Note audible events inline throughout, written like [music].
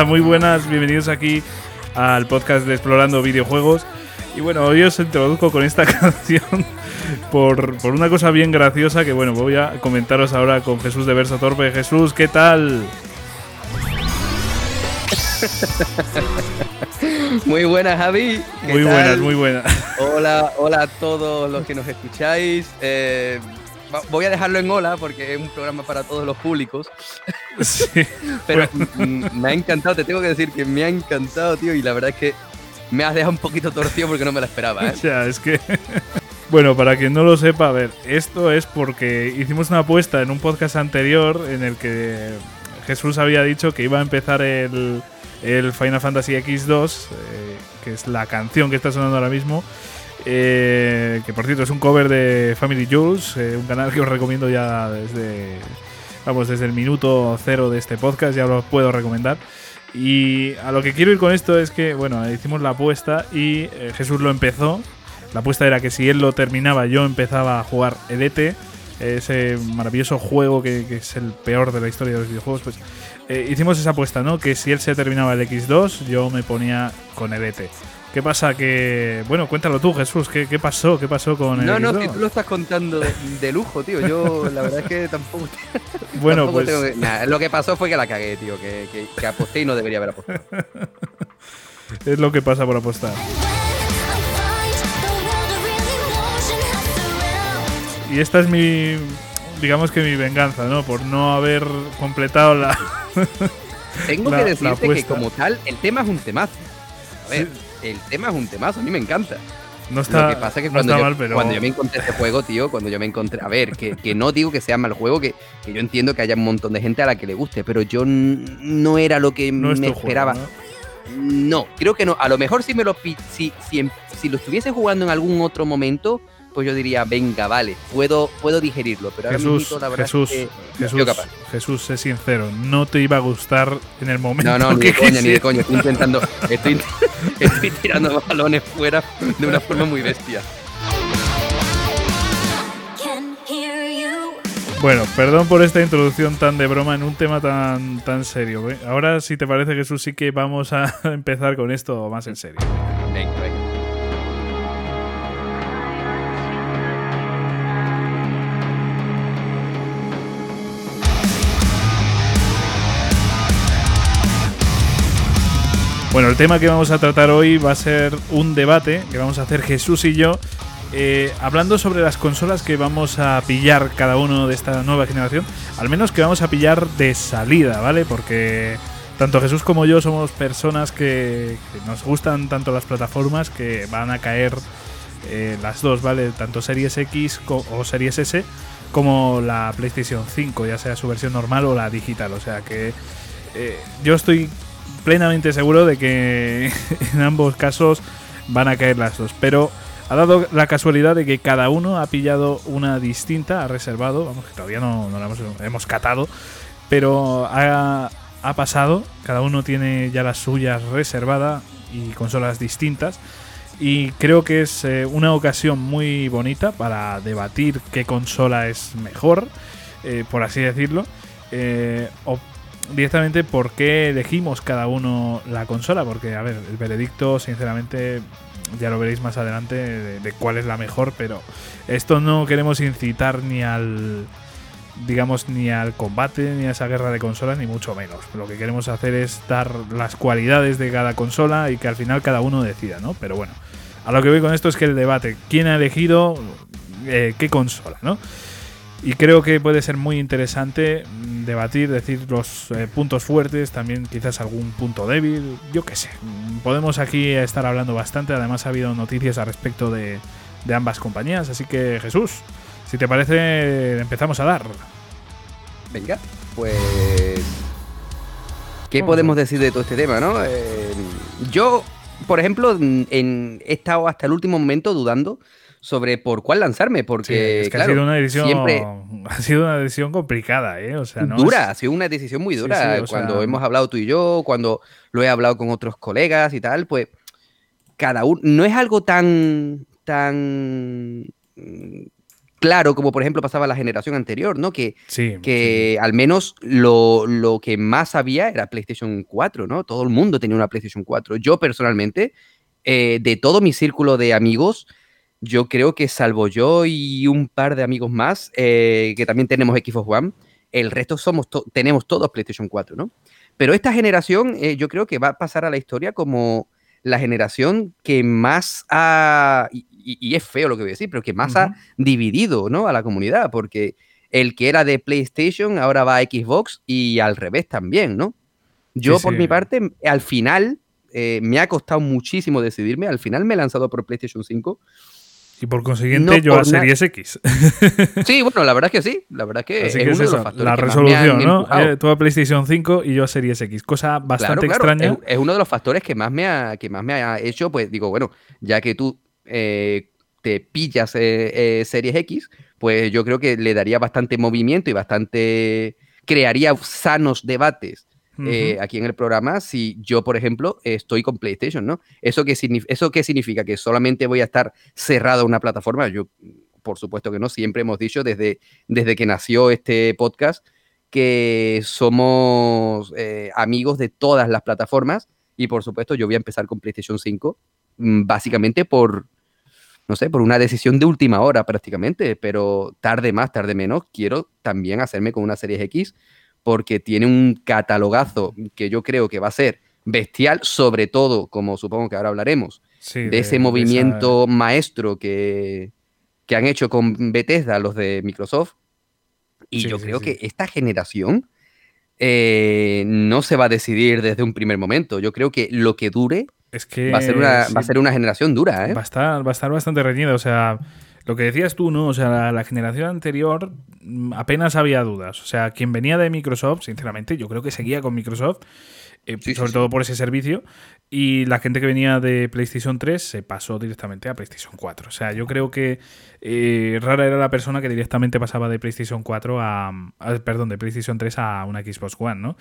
Hola, muy buenas, bienvenidos aquí al podcast de Explorando Videojuegos. Y bueno, hoy os introduzco con esta [laughs] canción por, por una cosa bien graciosa que bueno, voy a comentaros ahora con Jesús de Verso Torpe. Jesús, ¿qué tal? Muy buenas, Javi. ¿Qué Muy tal? buenas, muy buenas. Hola, hola a todos los que nos escucháis. Eh, voy a dejarlo en hola porque es un programa para todos los públicos. [laughs] Sí. [laughs] Pero me ha encantado, te tengo que decir que me ha encantado, tío. Y la verdad es que me has dejado un poquito torcido porque no me la esperaba, ¿eh? [laughs] Ya, es que. Bueno, para quien no lo sepa, a ver, esto es porque hicimos una apuesta en un podcast anterior en el que Jesús había dicho que iba a empezar el, el Final Fantasy X2, eh, que es la canción que está sonando ahora mismo. Eh, que por cierto es un cover de Family Jules, eh, un canal que os recomiendo ya desde. Vamos, desde el minuto cero de este podcast, ya lo puedo recomendar. Y a lo que quiero ir con esto es que, bueno, hicimos la apuesta y eh, Jesús lo empezó. La apuesta era que si él lo terminaba, yo empezaba a jugar el ET, ese maravilloso juego que, es el peor de la historia de los videojuegos. Pues hicimos esa apuesta, ¿no? Que si él se terminaba el X2, yo me ponía con el ET. ¿Qué pasa? Que. Bueno, cuéntalo tú, Jesús. ¿Qué, qué pasó? ¿Qué pasó con el No, no, X2? si tú lo estás contando de, de lujo, tío. Yo la verdad es que tampoco. [laughs] Bueno, tampoco pues. tengo que- Nah, lo que pasó fue que la cagué, tío. Que, que, que aposté y no debería haber apostado. [laughs] Es lo que pasa por apostar. Y esta es mi. Digamos que mi venganza, ¿no? Por no haber completado la. Tengo [laughs] La- que decirte que como tal, el tema es un temazo. A ver, el tema es un temazo, a mí me encanta. No está, Lo que pasa es que no cuando, yo, mal, pero. cuando yo me encontré este juego, tío, cuando yo me encontré. A ver, que, que no digo que sea mal juego, que, que yo entiendo que haya un montón de gente a la que le guste, pero yo no era lo que no me juego, esperaba. ¿no? No, creo que no. A lo mejor si me lo si, si, em- si lo estuviese jugando en algún otro momento, pues yo diría, venga, vale, puedo, puedo digerirlo. Pero ahora Jesús, mismo, la verdad Jesús, es que no Jesús, capaz. Jesús, sé sincero, no te iba a gustar en el momento No, no, ni que de coña, ni de coña. Estoy intentando. Estoy, [laughs] estoy tirando balones fuera de una forma muy bestia. Bueno, perdón por esta introducción tan de broma en un tema tan, tan serio. ¿eh? Ahora, si te parece, Jesús, sí que vamos a [laughs] empezar con esto más en serio. Venga, venga. Bueno, el tema que vamos a tratar hoy va a ser un debate que vamos a hacer Jesús y yo, eh, hablando sobre las consolas que vamos a pillar cada uno de esta nueva generación, al menos que vamos a pillar de salida, ¿vale? Porque tanto Jesús como yo somos personas que, que nos gustan tanto las plataformas que van a caer eh, las dos, ¿vale? Tanto Series X o Series S como la PlayStation 5, ya sea su versión normal o la digital. O sea que eh, yo estoy plenamente seguro de que [laughs] en ambos casos van a caer las dos. Pero ha dado la casualidad de que cada uno ha pillado una distinta, ha reservado, vamos, que todavía no, no la hemos, hemos catado, pero ha, ha pasado, cada uno tiene ya las suyas reservadas y consolas distintas. Y creo que es eh, una ocasión muy bonita para debatir qué consola es mejor, eh, por así decirlo. eh, directamente por qué elegimos cada uno la consola. Porque, a ver, el veredicto, sinceramente, ya lo veréis más adelante de, cuál es la mejor. Pero esto no queremos incitar ni al. Digamos, ni al combate, ni a esa guerra de consolas, ni mucho menos. Lo que queremos hacer es dar las cualidades de cada consola y que al final cada uno decida, ¿no? Pero bueno, a lo que voy con esto es que el debate, ¿quién ha elegido eh, qué consola, ¿no? Y creo que puede ser muy interesante mm, debatir, decir los eh, puntos fuertes, también quizás algún punto débil, yo qué sé. Mm, Podemos aquí estar hablando bastante, además ha habido noticias al respecto de, de ambas compañías, así que Jesús, si te parece, empezamos a dar. Venga, pues. ¿Qué podemos decir de todo este tema, no? Eh, yo, por ejemplo, en, en- he estado hasta el último momento dudando sobre por cuál lanzarme, Sí, porque es que claro, ha sido una decisión siempre [laughs] ha sido una decisión complicada, ¿eh? O sea, no dura, es- ha sido una decisión muy Sí, dura. sí, sea, cuando hemos hablado tú y yo, cuando lo he hablado con otros colegas y tal, pues cada uno no es algo tan tan mm, claro como por ejemplo pasaba la generación anterior, ¿no? Que, Sí, que al menos lo, lo que más había era PlayStation 4, ¿no? Todo el mundo tenía una PlayStation 4. Yo personalmente, eh, de todo mi círculo de amigos, yo creo que salvo yo y un par de amigos más, eh, que también tenemos Xbox One, el resto somos to- tenemos todos PlayStation 4, ¿no? Pero esta generación eh, yo creo que va a pasar a la historia como la generación que más ha, y, es feo lo que voy a decir, pero que más ha dividido, ¿no? A la comunidad, porque el que era de PlayStation ahora va a Xbox y al revés también, ¿no? Yo Sí, por sí. mi parte, al final, eh, me ha costado muchísimo decidirme, al final me he lanzado por PlayStation 5. Y por consiguiente, No yo a por Series X. [laughs] Sí, bueno, la verdad es que sí, la verdad es que Así es que es uno de los factores la que más me han resolución, ¿no? Eh, tú a PlayStation 5 y yo a Series X. Cosa bastante Claro, claro, extraña. Es, es uno de los factores que más me ha, que más me ha hecho, pues digo, bueno, ya que tú eh, te pillas eh, eh, Series X, pues yo creo que le daría bastante movimiento y bastante crearía sanos debates eh, aquí en el programa si yo, por ejemplo, estoy con PlayStation, ¿no? ¿Eso qué, ¿Eso qué significa? ¿Que solamente voy a estar cerrado a una plataforma? Yo, por supuesto que no, siempre hemos dicho desde, desde que nació este podcast que somos eh, amigos de todas las plataformas y por supuesto yo voy a empezar con PlayStation 5 mm, básicamente por, no sé, por una decisión de última hora prácticamente, pero tarde más, tarde menos, quiero también hacerme con una Series X porque tiene un catalogazo que yo creo que va a ser bestial, sobre todo, como supongo que ahora hablaremos, Sí, de, ese movimiento maestro que, que han hecho con Bethesda los de Microsoft. Y Sí, yo sí, creo que esta generación eh, no se va a decidir desde un primer momento. Yo creo que lo que dure Es que va a ser una, va a ser una generación dura, ¿eh? va a estar, va a estar bastante reñida. O sea, lo que decías tú, ¿no? O sea, la, la generación anterior mm, apenas había dudas. O sea, quien venía de Microsoft, sinceramente, yo creo que seguía con Microsoft. eh, Sí, sobre sí. todo por ese servicio. Y la gente que venía de PlayStation 3 se pasó directamente a PlayStation 4. O sea, yo creo que eh, rara era la persona que directamente pasaba de PlayStation 4 a, a- Perdón, de PlayStation 3 a una Xbox One, ¿no?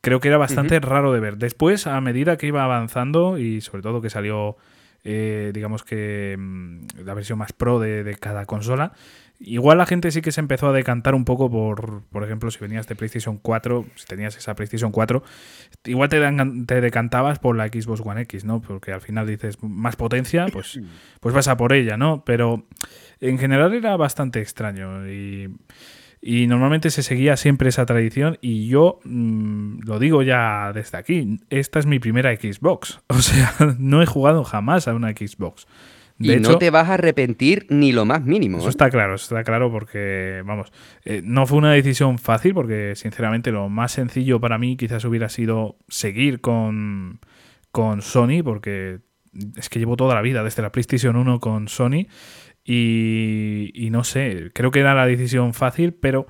Creo que era bastante raro de ver. Después, a medida que iba avanzando y sobre todo que salió, eh, digamos que mm, la versión más pro de, de cada consola, igual la gente sí que se empezó a decantar un poco por, por ejemplo, si venías de PlayStation 4, si tenías esa PlayStation 4, igual te, te decantabas por la Xbox One X, ¿no? Porque al final dices más potencia, pues, pues vas a por ella, ¿no? Pero en general era bastante extraño y, y normalmente se seguía siempre esa tradición y yo mm, lo digo ya desde aquí, esta es mi primera Xbox, [laughs] o sea, no he jugado jamás a una Xbox. De y hecho, no te vas a arrepentir ni lo más mínimo. eso ¿eh? está claro, eso está claro porque, vamos, eh, no fue una decisión fácil porque, sinceramente, lo más sencillo para mí quizás hubiera sido seguir con, con Sony porque es que llevo toda la vida desde la PlayStation 1 con Sony y, y no sé, creo que era la decisión fácil, pero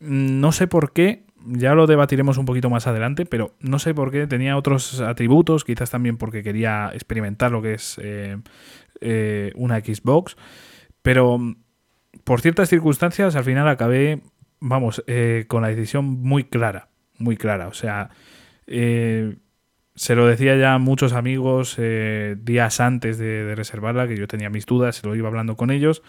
mm, no sé por qué, ya lo debatiremos un poquito más adelante, pero no sé por qué tenía otros atributos, quizás también porque quería experimentar lo que es eh, eh, una Xbox, pero mm, por ciertas circunstancias al final acabé, vamos, eh, con la decisión muy clara, muy clara, o sea, eh, se lo decía ya a muchos amigos eh, días antes de, de reservarla, que yo tenía mis dudas, se lo iba hablando con ellos.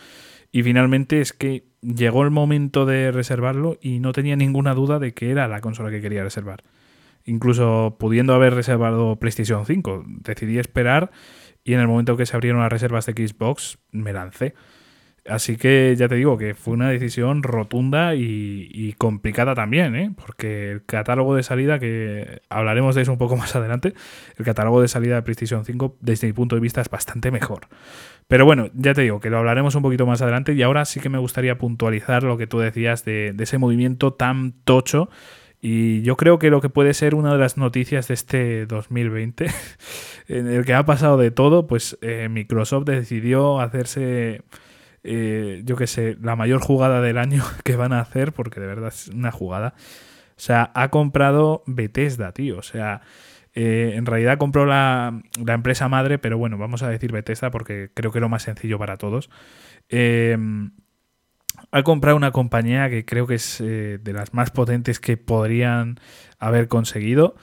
Y finalmente es que llegó el momento de reservarlo y no tenía ninguna duda de que era la consola que quería reservar. Incluso pudiendo haber reservado PlayStation 5, decidí esperar y en el momento que se abrieron las reservas de Xbox me lancé. Así que ya te digo que fue una decisión rotunda y, complicada también, ¿eh? porque el catálogo de salida, que hablaremos de eso un poco [laughs] más adelante, el catálogo de salida de PlayStation 5 desde mi punto de vista es bastante mejor. Pero bueno, ya te digo que lo hablaremos un poquito más adelante y ahora sí que me gustaría puntualizar lo que tú decías de, de ese movimiento tan tocho y yo creo que lo que puede ser una de las noticias de este 2020, [laughs] en el que ha pasado de todo, pues eh, Microsoft decidió hacerse, eh, yo qué sé, la mayor jugada del año [laughs] que van a hacer, porque de verdad es una jugada. O sea, ha comprado Bethesda, tío. O sea, eh, en realidad compró la, la, empresa madre, pero bueno, vamos a decir Bethesda porque creo que es lo más sencillo para todos. Eh, ha comprado una compañía que creo que es eh, de las más potentes que podrían haber conseguido.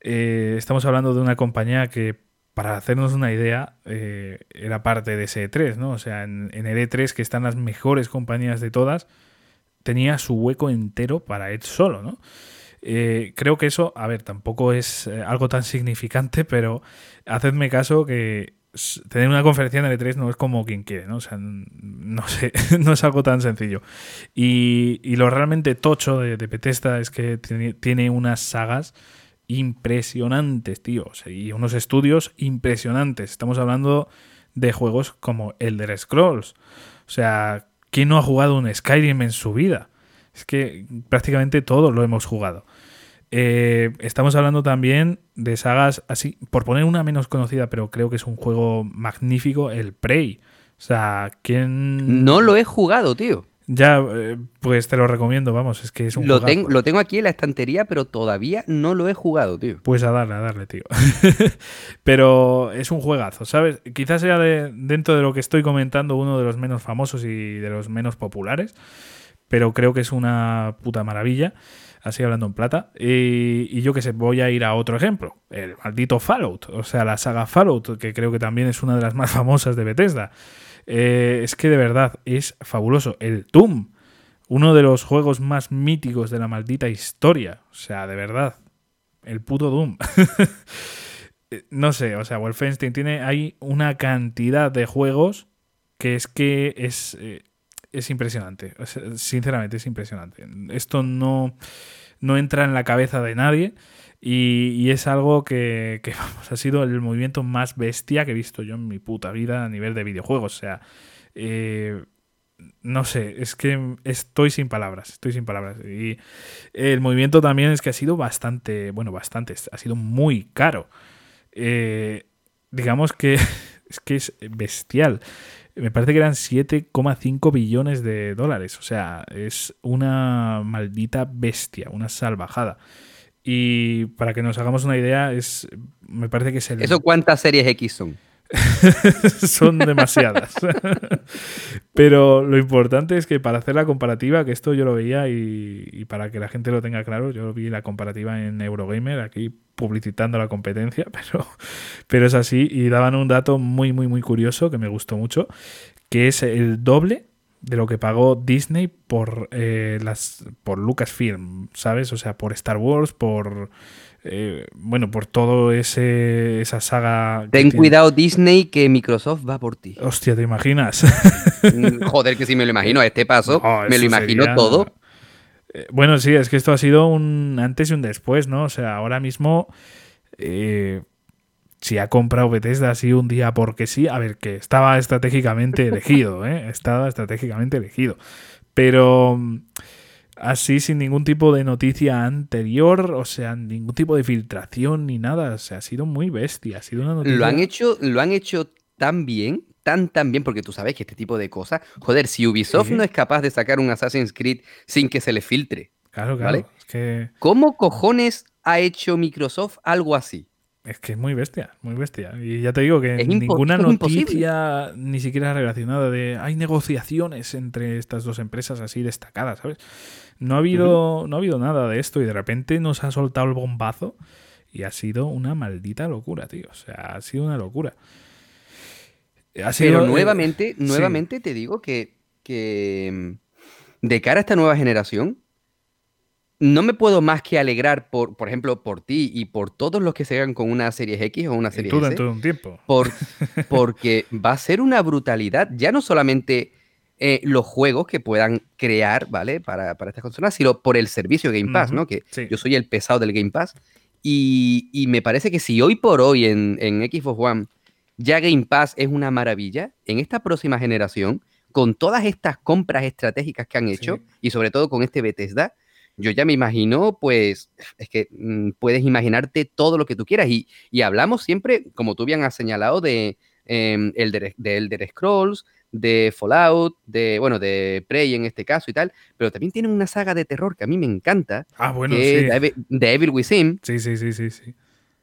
Estamos hablando de una compañía que para hacernos una idea, eh, era parte de ese E3, ¿no? O sea, en, el E3, que están las mejores compañías de todas, tenía su hueco entero para él solo, ¿no? Eh, creo que eso, a ver, tampoco es eh, algo tan significante, [laughs] pero hacedme caso que tener una conferencia en el E3 no es como quien quiere, ¿no? O sea, no sé, [laughs] no es algo tan sencillo. Y, y lo realmente tocho de, de es que tiene, tiene unas sagas impresionantes, tío. Y unos estudios impresionantes. Estamos hablando de juegos como Elder Scrolls. O sea, ¿quién no ha jugado un Skyrim en su vida? Es que prácticamente todos lo hemos jugado. Eh, estamos hablando también de sagas así, por poner una menos conocida, pero creo que es un juego magnífico, el Prey. O sea, ¿quién...? No lo he jugado, tío. Ya, eh, pues te lo recomiendo, vamos, es que es un lo, tengo, lo tengo aquí en la estantería, pero todavía no lo he jugado, tío. Pues a darle, a darle, tío. [laughs] pero es un juegazo, ¿sabes? Quizás sea de, dentro de lo que estoy comentando uno de los menos famosos y de los menos populares, pero creo que es una puta maravilla, así hablando en plata. Y, y yo que sé, voy a ir a otro ejemplo, el maldito Fallout, o sea, la saga Fallout, que creo que también es una de las más famosas de Bethesda. Eh, es que de verdad es fabuloso. El Doom, uno de los juegos más míticos de la maldita historia. O sea, de verdad. El puto Doom. [laughs] no sé, o sea, Wolfenstein tiene ahí una cantidad de juegos que es que es, eh, es impresionante. Sinceramente, es impresionante. Esto no, no entra en la cabeza de nadie. Y, es algo que, [laughs] ha sido el movimiento más bestia que he visto yo en mi puta vida a nivel de videojuegos. O sea, eh, no sé, es que estoy sin palabras, estoy sin palabras. Y el movimiento también es que ha sido bastante, bueno, bastante, ha sido muy caro. Eh, digamos que [laughs] es que es bestial. Me parece que eran 7,5 billones de dólares. O sea, es una maldita bestia, una salvajada. Y para que nos hagamos una idea, es me parece que es el... ¿Eso cuántas series X son? [laughs] son demasiadas. [laughs] Pero lo importante es que para hacer la comparativa, que esto yo lo veía y, para que la gente lo tenga claro, yo vi la comparativa en Eurogamer, aquí publicitando la competencia, [laughs] pero, pero es así. Y daban un dato muy, muy, muy curioso que me gustó mucho, que es el doble de lo que pagó Disney por eh, las por Lucasfilm, ¿sabes? O sea, por Star Wars, por eh, bueno, por todo ese esa saga. Ten cuidado Disney que Microsoft va por ti. Hostia, ¿te imaginas? Mm, joder, que si me lo imagino a este paso, no, me lo imagino sería... todo. Eh, bueno, sí, es que esto ha sido un antes y un después, ¿no? O sea, ahora mismo eh, si ha comprado Bethesda así un día porque sí, a ver, que estaba estratégicamente elegido, ¿eh? Estaba estratégicamente elegido. Pero así sin ningún tipo de noticia anterior, o sea, ningún tipo de filtración ni nada, o sea, ha sido muy bestia, ha sido una noticia... Lo han hecho, lo han hecho tan bien, tan tan bien, porque tú sabes que este tipo de cosas, joder, si Ubisoft no es capaz de sacar un Assassin's Creed sin que se le filtre. Claro, claro. ¿vale? Es que... ¿Cómo cojones ha hecho Microsoft algo así? Es que es muy bestia, muy bestia. Y ya te digo que es ninguna noticia imposible. ni siquiera relacionada de hay negociaciones entre estas dos empresas así destacadas, ¿sabes? No ha habido, uh -huh. no ha habido nada de esto y de repente nos ha soltado el bombazo y ha sido una maldita locura, tío. O sea, ha sido una locura. Ha sido, Pero nuevamente, eh, nuevamente sí. te digo que, que de cara a esta nueva generación, no me puedo más que alegrar por, por ejemplo, por ti y por todos los que se hagan con una serie X o una serie y tú dentro de un tiempo. Por, [laughs] porque va a ser una brutalidad, ya no solamente eh, los juegos que puedan crear, ¿vale? Para, para estas consolas, sino por el servicio Game Pass, uh -huh. ¿no? Que sí. yo soy el pesado del Game Pass. Y, y, me parece que si hoy por hoy en, en Xbox One ya Game Pass es una maravilla, en esta próxima generación, con todas estas compras estratégicas que han hecho, sí. y sobre todo con este Bethesda, yo ya me imagino, pues, es que mmm, puedes imaginarte todo lo que tú quieras. Y, y hablamos siempre, como tú bien has señalado, de, eh, Elder, de Elder Scrolls, de Fallout, de, bueno, de Prey en este caso y tal, pero también tienen una saga de terror que a mí me encanta. Ah, bueno, que sí. Es de, de Evil Within. Sí, sí, sí, sí, sí.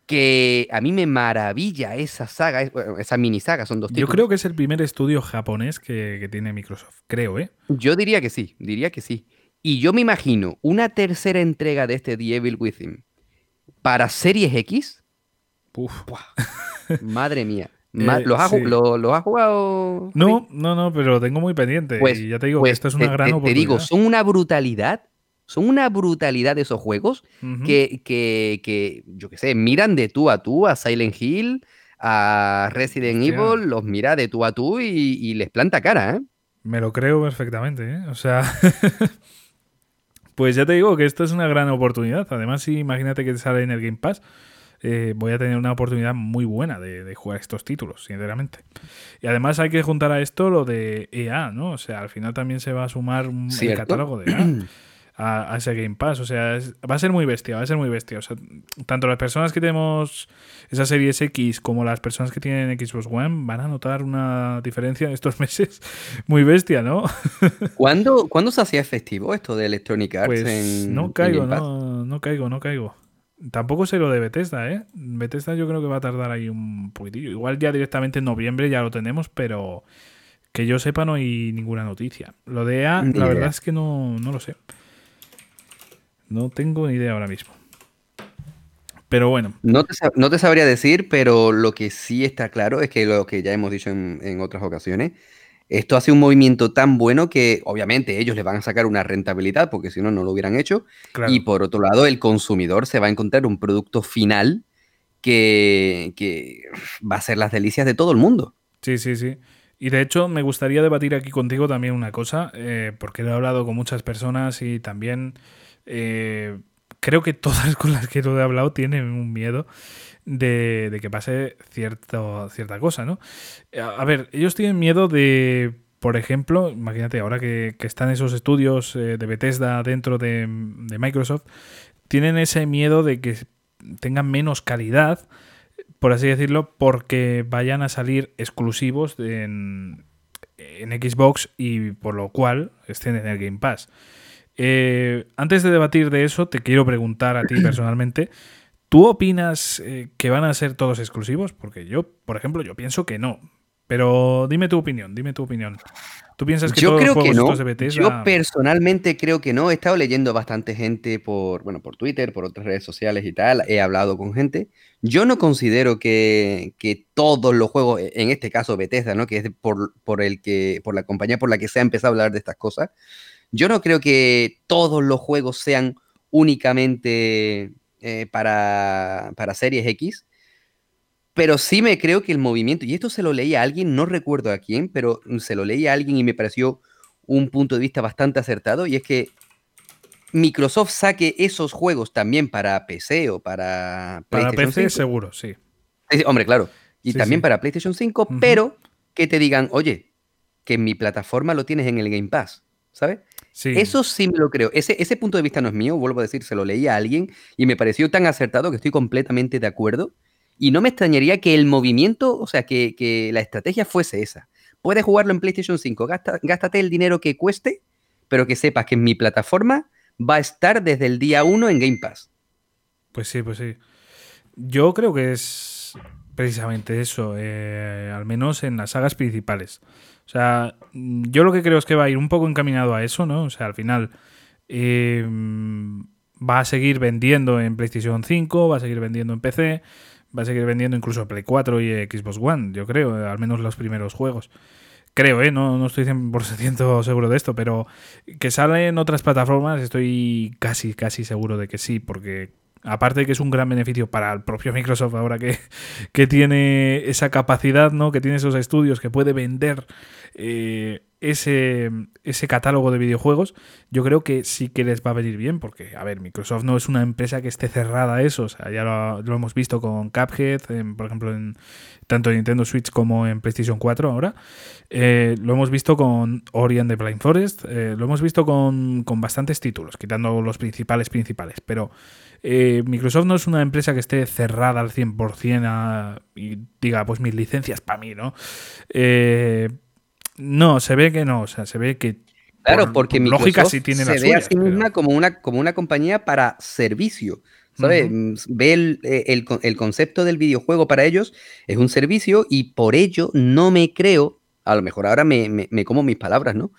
Que a mí me maravilla esa saga, esa mini saga, son dos títulos. Yo creo que es el primer estudio japonés que, que tiene Microsoft, creo, ¿eh? Yo diría que sí, diría que sí. Y yo me imagino una tercera entrega de este The Evil Within para Series X. Uf. Madre mía. [laughs] Eh, ¿Los, has, jugado? No, no, no, pero tengo muy pendiente. Pues, y ya te digo que pues esto es una gran oportunidad. Te digo, son una brutalidad. Son una brutalidad de esos juegos que, que, yo qué sé, miran de tú a tú a Silent Hill, a Resident Evil, los mira de tú a tú y, les planta cara, ¿eh? Me lo creo perfectamente, ¿eh? O sea. [laughs] pues ya te digo que esto es una gran oportunidad. Además, si imagínate que te sale en el Game Pass. Eh, voy a tener una oportunidad muy buena de, jugar estos títulos, sinceramente. Y además hay que juntar a esto lo de EA, ¿no? O sea, al final también se va a sumar un, el catálogo de EA. [clears throat] A, ese Game Pass. O sea, va a ser muy bestia, va a ser muy bestia. O sea, tanto las personas que tenemos esa serie X como las personas que tienen Xbox One van a notar una diferencia en estos [laughs] meses muy bestia, ¿no? [laughs] ¿Cuándo, se hacía efectivo esto de Electronic Arts pues no caigo, no, no caigo, no caigo. Tampoco sé lo de Bethesda, ¿eh? Bethesda yo creo que va a tardar ahí un poquitillo. Igual ya directamente en noviembre ya lo tenemos, pero que yo sepa no hay ninguna noticia. Lo de EA, la verdad es que no, lo sé. No tengo ni idea ahora mismo. Pero bueno. No te, sabría decir, pero lo que sí está claro es que lo que ya hemos dicho en, en otras ocasiones, esto hace un movimiento tan bueno que obviamente ellos le van a sacar una rentabilidad porque si no, no lo hubieran hecho. Y por otro lado, el consumidor se va a encontrar un producto final que, va a ser las delicias de todo el mundo. Sí, sí, sí. Y de hecho, me gustaría debatir aquí contigo también una cosa, eh, porque he hablado con muchas personas y también eh, creo que todas [laughs] con las que lo he hablado tienen un miedo de, que pase cierta cosa, ¿no? A, ver, ellos tienen miedo de, por ejemplo, imagínate, ahora que, están esos estudios eh, de Bethesda dentro de, Microsoft, tienen ese miedo de que tengan menos calidad, por así decirlo, porque vayan a salir exclusivos en, Xbox y por lo cual estén en el Game Pass. Eh, antes de debatir de eso, te quiero preguntar a ti [clears throat] personalmente ¿Tú opinas eh, que van a ser todos exclusivos? Porque yo, por ejemplo, yo pienso que no. Pero dime tu opinión, dime tu opinión. ¿Tú piensas que yo todos creo los juegos de Bethesda... Yo personalmente creo que no. He estado leyendo bastante gente por, bueno, por Twitter, por otras redes sociales y tal. He hablado con gente. Yo no considero que, todos los juegos, e, en este caso Bethesda, ¿no? que es por, por, el que, por la compañía por la que se ha empezado a hablar de estas cosas, yo no creo que todos los juegos sean únicamente eh, para, series X, pero sí me creo que el movimiento, y esto se lo leí a alguien, no recuerdo a quién, pero se lo leí a alguien y me pareció un punto de vista bastante acertado, y es que Microsoft saque esos juegos también para PC o para Para PC seguro, sí. Hombre, claro. Y también para PlayStation 5, pero que te digan, oye, que en mi plataforma lo tienes en el Game Pass, ¿sabes? Eso sí me lo creo. Ese, ese punto de vista no es mío, vuelvo a decir, se lo leí a alguien y me pareció tan acertado que estoy completamente de acuerdo. Y no me extrañaría que el movimiento, o sea, que, la estrategia fuese esa. Puedes jugarlo en PlayStation 5, gástate el dinero que cueste, pero que sepas que en mi plataforma va a estar desde el día 1 en Game Pass. Pues sí, pues sí. Yo creo que es precisamente eso, eh, al menos en las sagas principales. O sea, yo lo que creo es que va a ir un poco encaminado a eso, ¿no? O sea, al final eh, va a seguir vendiendo en PlayStation 5, va a seguir vendiendo en PC, va a seguir vendiendo incluso Play 4 y Xbox One, yo creo, al menos los primeros juegos. Creo, ¿eh? No, no estoy 100% [laughs] seguro de esto, pero que sale en otras plataformas estoy casi, casi seguro de que sí, porque Aparte de que es un gran beneficio para el propio Microsoft ahora que, que tiene esa capacidad, ¿no? Que tiene esos estudios, que puede vender eh, ese, ese catálogo de videojuegos, yo creo que sí que les va a venir bien, porque, a ver, Microsoft no es una empresa que esté cerrada a eso, o sea, ya lo, hemos visto con Cuphead, por ejemplo, en, tanto en Nintendo Switch como en PlayStation 4 ahora, eh, lo hemos visto con Ori and the Blind Forest, eh, lo hemos visto con, con bastantes títulos, quitando los principales principales, pero eh, Microsoft no es una empresa que esté cerrada al 100% y diga, pues mis licencias para mí, ¿no? Eh, no, se ve que no, o sea, se ve que... Claro, porque Microsoft lógica sí tiene se ve a sí misma como, una, como una compañía para servicio. ¿sabes? Mm, ve eh, el, concepto del videojuego para ellos es un servicio y por ello no me creo, a lo mejor ahora me, como mis palabras, ¿no?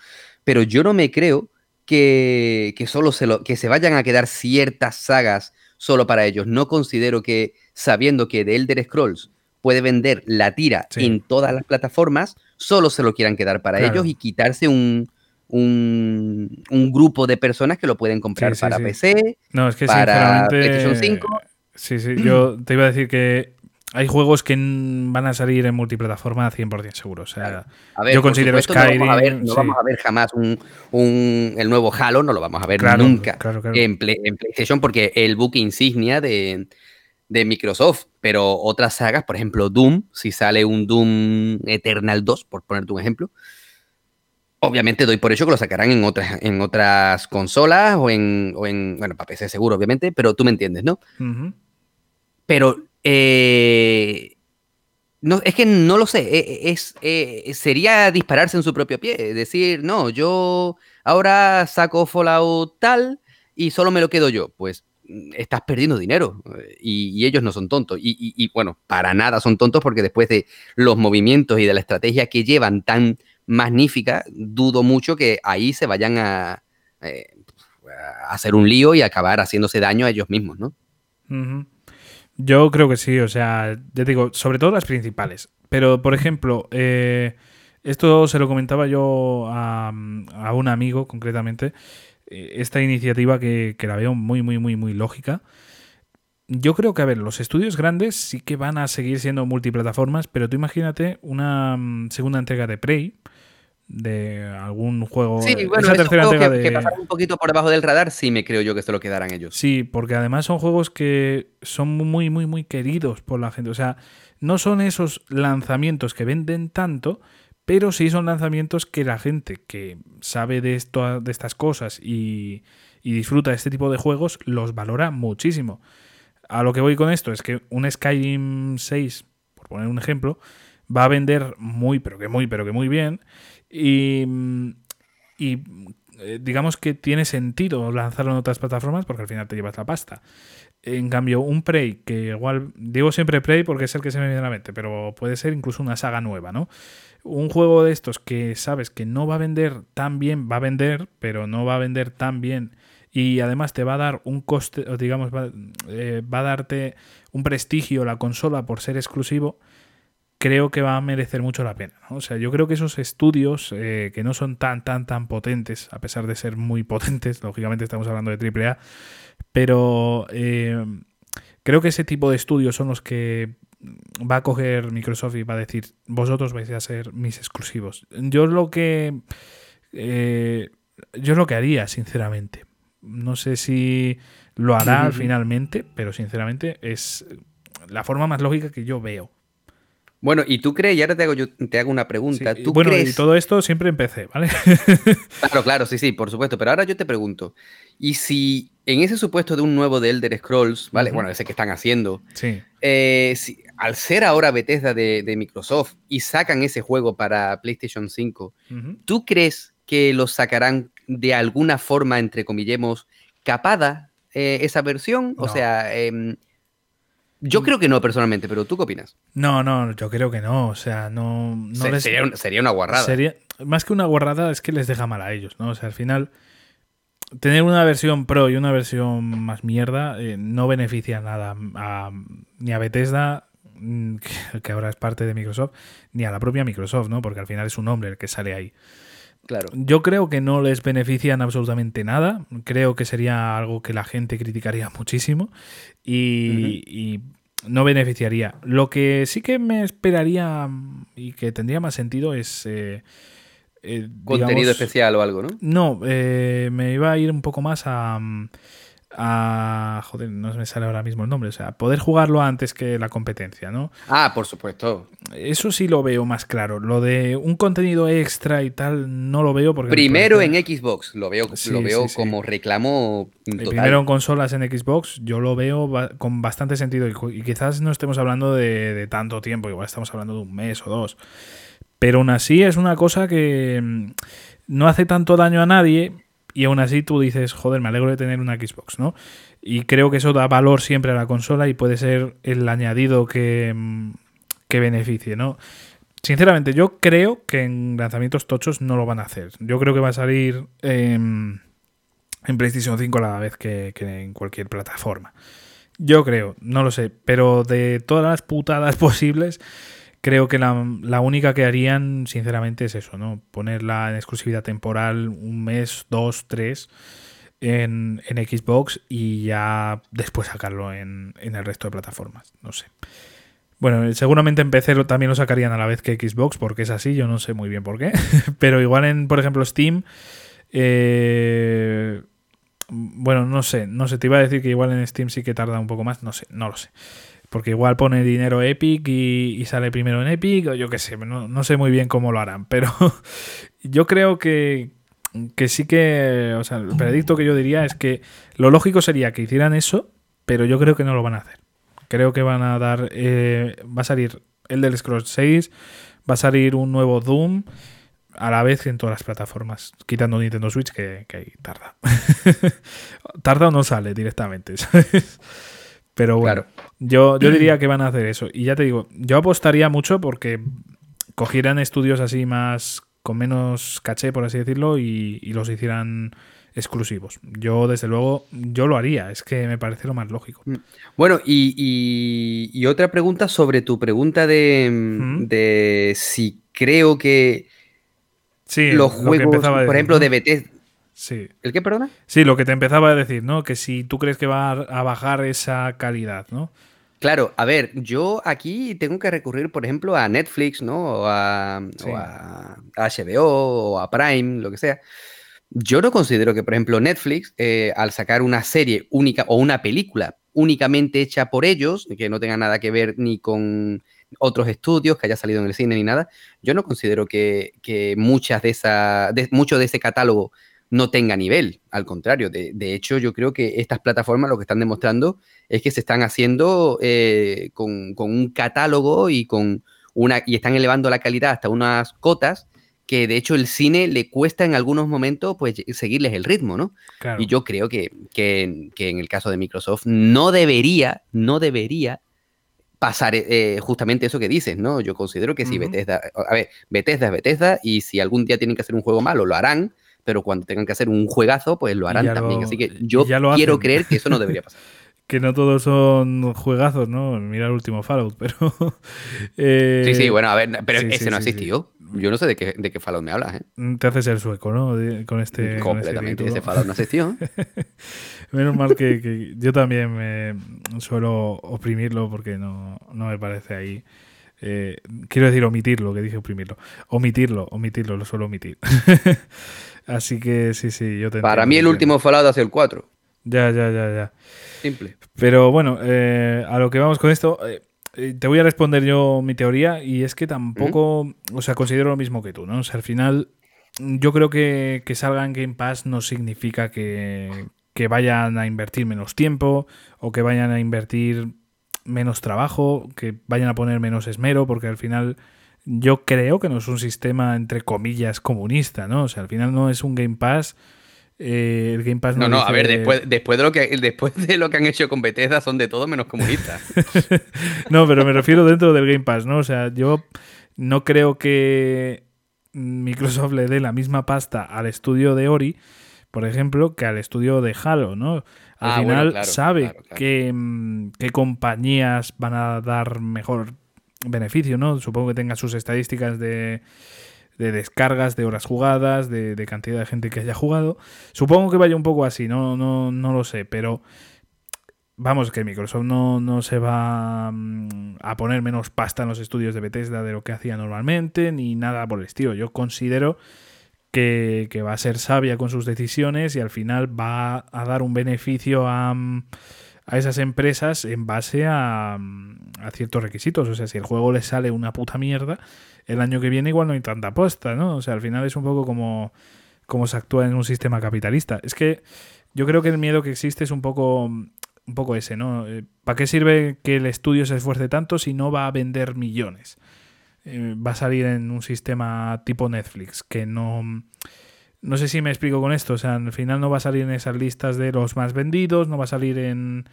Pero yo no me creo que, solo se, lo, que se vayan a quedar ciertas sagas solo para ellos. No considero que, sabiendo que de Elder Scrolls puede vender la tira en todas las plataformas, solo se lo quieran quedar para ellos y quitarse un, un, grupo de personas que lo pueden comprar para PC, no, es que para PlayStation 5. Sí, sí, [clears throat] yo te iba a decir que hay juegos que van a salir en multiplataforma 100% seguro. O sea, yo considero Skyrim. No, vamos a ver, jamás un, el nuevo Halo, no lo vamos a ver nunca en, PlayStation, porque el buque insignia de, Microsoft. Pero otras sagas, por ejemplo, Doom, si sale un Doom Eternal 2, por ponerte un ejemplo, obviamente doy por hecho que lo sacarán en otras, en otras consolas o en, o en, bueno, para PC seguro, obviamente, pero tú me entiendes, ¿no? Pero eh, no, es que no lo sé. E, e, es, eh, sería dispararse en su propio pie. Decir, no, yo ahora saco Fallout tal y solo me lo quedo yo. Pues mm, estás perdiendo dinero y, ellos no son tontos. Y, bueno, para nada son tontos porque después de los movimientos y de la estrategia que llevan tan magnífica, dudo mucho que ahí se vayan eh, a hacer un lío y acabar haciéndose daño a ellos mismos, ¿no? Yo creo que sí, o sea, ya digo, sobre todo las principales. Pero, por ejemplo, eh, esto se lo comentaba yo a, un amigo concretamente, eh, esta iniciativa que, la veo muy, muy, muy, muy lógica. Yo creo que, a ver, los estudios grandes sí que van a seguir siendo multiplataformas, pero tú imagínate una mm, segunda entrega de Prey, de algún juego. Sí, bueno, esa tercera entrega que, de... un poquito por debajo del radar, sí me creo yo que se lo quedarán ellos. Sí, porque además son juegos que son muy, muy, muy queridos por la gente. O sea, no son esos lanzamientos que venden tanto, pero sí son lanzamientos que la gente que sabe de, esto, de estas cosas y, y disfruta de este tipo de juegos los valora muchísimo. A lo que voy con esto es que un Skyrim 6, por poner un ejemplo, va a vender muy, pero que muy, pero que muy bien y, eh, digamos que tiene sentido lanzarlo en otras plataformas porque al final te llevas la pasta. En cambio, un Prey, que igual digo siempre Prey porque es el que se me viene a la mente, pero puede ser incluso una saga nueva, ¿no? Un juego de estos que sabes que no va a vender tan bien, va a vender, pero no va a vender tan bien y además te va a dar un coste, digamos, va, eh, va a darte un prestigio la consola por ser exclusivo creo que va a merecer mucho la pena. O sea, yo creo que esos estudios eh, que no son tan, tan, tan potentes, a pesar de ser muy potentes, [laughs] lógicamente estamos hablando de AAA, pero eh, creo que ese tipo de estudios son los que va a coger Microsoft y va a decir, vosotros vais a ser mis exclusivos. Yo lo que... Eh, yo es lo que haría, sinceramente. No sé si lo hará finalmente, pero sinceramente es la forma más lógica que yo veo. Bueno, y tú crees, y ahora te hago, yo, te hago una pregunta. ¿Tú bueno, y todo esto siempre empecé, ¿vale? claro, claro, sí, sí, por supuesto. Pero ahora yo te pregunto, ¿y si en ese supuesto de un nuevo de Elder Scrolls, ¿vale? Bueno, ese que están haciendo, sí. Eh, si, al ser ahora Bethesda de, Microsoft y sacan ese juego para PlayStation 5, ¿tú crees que lo sacarán de alguna forma, entre comillemos, capada eh, esa versión? O sea... Eh, yo mm. creo que no, personalmente, pero ¿tú qué opinas? No, no, yo creo que no. O sea, no. sería, una guarrada. Sería, más que una guarrada, es que les deja mal a ellos, ¿no? O sea, al final, tener una versión pro y una versión más mierda eh, no beneficia nada ni a Bethesda, mm, [laughs] que ahora es parte de Microsoft, ni a la propia Microsoft, ¿no? Porque al final es un hombre el que sale ahí. Claro. Yo creo que no les benefician absolutamente nada. Creo que sería algo que la gente criticaría [laughs] muchísimo y, no beneficiaría. Lo que sí que me esperaría y que tendría más sentido es... Eh, eh, Contenido especial o algo, ¿no? No, eh, me iba a ir un poco más a a. Joder, no me sale ahora mismo el nombre. O sea, poder jugarlo antes que la competencia, ¿no? Ah, por supuesto. Eso sí lo veo más claro. Lo de un contenido extra y tal, no lo veo porque. Primero en Xbox, lo veo, lo veo como reclamo total. Primero en consolas en Xbox, yo lo veo con bastante sentido. Y quizás no estemos hablando de, de tanto tiempo, igual estamos hablando de un mes o dos. Pero aún así es una cosa que mm, no hace tanto daño a nadie y aún así tú dices, joder, me alegro de tener una Xbox, ¿no? Y creo que eso da valor siempre a la consola y puede ser el añadido que, mm, que beneficie, ¿no? Sinceramente, yo creo que en lanzamientos tochos no lo van a hacer. Yo creo que va a salir en PlayStation 5 a la vez que, en cualquier plataforma. Yo creo, no lo sé, pero de todas las putadas [laughs] posibles, creo que la, la, única que harían, sinceramente, es eso, ¿no? Ponerla en exclusividad temporal un mes, dos, tres en, en Xbox y ya después sacarlo en, en, el resto de plataformas. No sé. Bueno, seguramente en PC también lo sacarían a la vez que Xbox, porque es así, yo no sé muy bien por qué. [laughs] Pero igual en, por ejemplo, Steam. Eh, bueno, no sé, no sé, te iba a decir que igual en Steam sí que tarda un poco más, no sé, no lo sé. Porque igual pone dinero Epic y, sale primero en Epic, o yo qué sé, no, no, sé muy bien cómo lo harán, pero [laughs] yo creo que, que sí que, o sea, el veredicto que yo diría es que lo lógico sería que hicieran eso, pero yo creo que no lo van a hacer. Creo que van a dar, eh, va a salir el del Scrolls 6, va a salir un nuevo Doom a la vez en todas las plataformas, quitando Nintendo Switch que, ahí tarda. [laughs] tarda o no sale directamente, [laughs] ¿sabes? Pero bueno, yo, yo [clears throat] diría que van a hacer eso. Y ya te digo, yo apostaría mucho porque cogieran estudios así más con menos caché, por así decirlo, y, los hicieran exclusivos. Yo, desde luego, yo lo haría, es que me parece lo más lógico. Mm. Bueno, y, otra pregunta sobre tu pregunta de, mm, de si creo que sí, los juegos, por ejemplo, de Bethesda, Sí. ¿El qué, perdona? Sí, lo que te empezaba a decir, ¿no? Que si tú crees que va a bajar esa calidad, ¿no? Claro, a ver, yo aquí tengo que recurrir, por ejemplo, a Netflix, ¿no? O a, HBO o a Prime, lo que sea. Yo no considero que, por ejemplo, Netflix, eh, al sacar una serie única o una película únicamente hecha por ellos, que no tenga nada que ver ni con otros estudios, que haya salido en el cine ni nada, yo no considero que, muchas de esa, de, mucho de ese catálogo no tenga nivel. Al contrario, de, hecho, yo creo que estas plataformas lo que están demostrando es que se están haciendo eh, con, un catálogo y con una. y están elevando la calidad hasta unas cotas que de hecho el cine le cuesta en algunos momentos pues seguirles el ritmo, ¿no? Y yo creo que, en el caso de Microsoft no debería, no debería pasar eh, justamente eso que dices, ¿no? Yo considero que si Bethesda, a ver, Bethesda es Bethesda y si algún día tienen que hacer un juego malo, lo harán, pero cuando tengan que hacer un juegazo, pues lo harán también. Así que yo quiero creer que eso no [laughs] debería pasar. que no todos son juegazos, ¿no? Mira el último Fallout, pero. [laughs] Eh, sí, sí, bueno, a ver, pero ese no existió. Yo no sé de qué, de qué Fallout me hablas, ¿eh? Te haces el sueco, ¿no? con este. Completamente, ese Fallout no existió. [laughs] Menos mal que, yo también me suelo oprimirlo porque no, no me parece ahí. Eh, quiero decir omitirlo, que dije oprimirlo. Omitirlo, omitirlo, lo suelo omitir. Así que sí, sí, yo te Para mí el último Fallout hace el 4. Ya, ya, ya, ya. Simple. Pero bueno, eh, a lo que vamos con esto, eh, eh, te voy a responder yo mi teoría y es que tampoco, o sea, considero lo mismo que tú, ¿no? O sea, al final, yo creo que, que salga en Game Pass no significa que, que vayan a invertir menos tiempo o que vayan a invertir menos trabajo, que vayan a poner menos esmero, porque al final yo creo que no es un sistema, entre comillas, comunista, ¿no? O sea, al final no es un Game Pass. Eh, el Game Pass no, no, a ver, después, después, de lo que, después de lo que han hecho con Bethesda son de todo menos comunistas. [laughs] no, pero me refiero dentro del Game Pass, ¿no? O sea, yo no creo que Microsoft le dé la misma pasta al estudio de Ori, por ejemplo, que al estudio de Halo, ¿no? Al ah, final sabe Que, mm, qué compañías van a dar mejor beneficio, ¿no? Supongo que tenga sus estadísticas de, de descargas, de horas jugadas, de, cantidad de gente que haya jugado. Supongo que vaya un poco así, no, no, no lo sé, pero vamos, que Microsoft no, no se va mm, a poner menos pasta en los estudios de Bethesda de lo que hacía normalmente, ni nada por el estilo. Yo considero que, que va a ser sabia con sus decisiones y al final va a dar un beneficio a mm, a esas empresas en base a, a, ciertos requisitos. O sea, si el juego les sale una puta mierda, el año que viene igual no hay tanta apuesta, ¿no? O sea, al final es un poco como, como se actúa en un sistema capitalista. Es que yo creo que el miedo que existe es un poco, un poco ese, ¿no? Eh, ¿Para qué sirve que el estudio se esfuerce tanto si no va a vender millones? Eh, va a salir en un sistema tipo Netflix, que no no sé si me explico con esto. O sea, al final no va a salir en esas listas de los más vendidos, no va a salir en,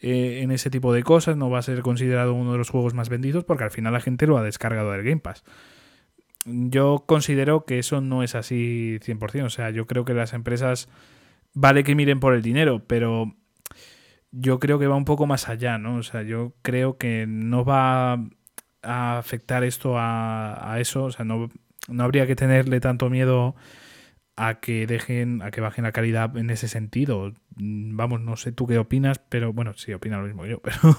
eh, en ese tipo de cosas, no va a ser considerado uno de los juegos más vendidos porque al final la gente lo ha descargado del Game Pass. Yo considero que eso no es así 100%. O sea, yo creo que las empresas vale que miren por el dinero, pero yo creo que va un poco más allá, ¿no? O sea, yo creo que no va a afectar esto a, a eso, o sea, no, no habría que tenerle tanto miedo a que dejen, a que bajen la calidad en ese sentido. Mm, vamos, no sé tú qué opinas, pero bueno, sí, opina lo mismo yo, [laughs] pero,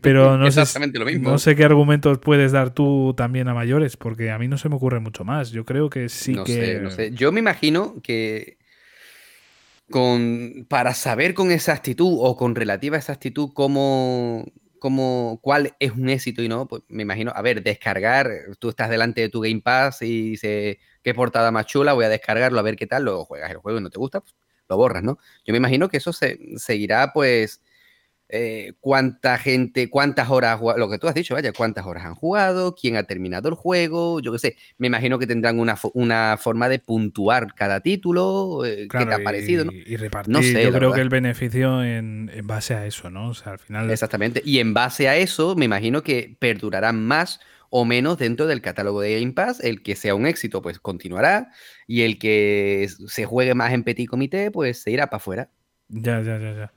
pero no, Exactamente lo mismo. no sé qué argumentos puedes dar tú también a mayores, porque a mí no se me ocurre mucho más. Yo creo que sí no que... Sé, no sé. Yo me imagino que con, para saber con exactitud o con relativa exactitud cómo, cómo, cuál es un éxito y no, pues me imagino, a ver, descargar, tú estás delante de tu Game Pass y dices, qué portada más chula, voy a descargarlo a ver qué tal, luego juegas el juego y no te gusta, pues lo borras, ¿no? Yo me imagino que eso se, seguirá pues eh, cuánta gente, cuántas horas, lo que tú has dicho, vaya, cuántas horas han jugado, quién ha terminado el juego, yo qué sé. Me imagino que tendrán una, una forma de puntuar cada título, eh, qué te ha parecido, ¿no? Y repartir, no sé, yo creo verdad. que el beneficio en, en, base a eso, ¿no? O sea, al final. Exactamente. Y en base a eso, me imagino que perdurarán más o menos dentro del catálogo de Game Pass. El que sea un éxito, pues continuará. Y el que se juegue más en petit comité, pues se irá para afuera. Ya, ya, ya, ya.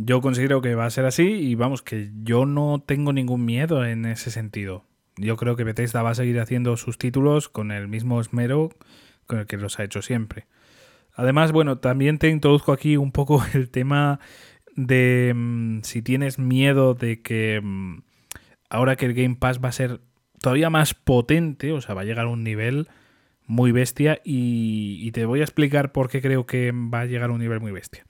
Yo considero que va a ser así y vamos, que yo no tengo ningún miedo en ese sentido. Yo creo que Bethesda va a seguir haciendo sus títulos con el mismo esmero con el que los ha hecho siempre. Además, bueno, también te introduzco aquí un poco [laughs] el tema de mmm, si tienes miedo de que mmm, ahora que el Game Pass va a ser todavía más potente, o sea, va a llegar a un nivel muy bestia y, y te voy a explicar por qué creo que va a llegar a un nivel muy bestia.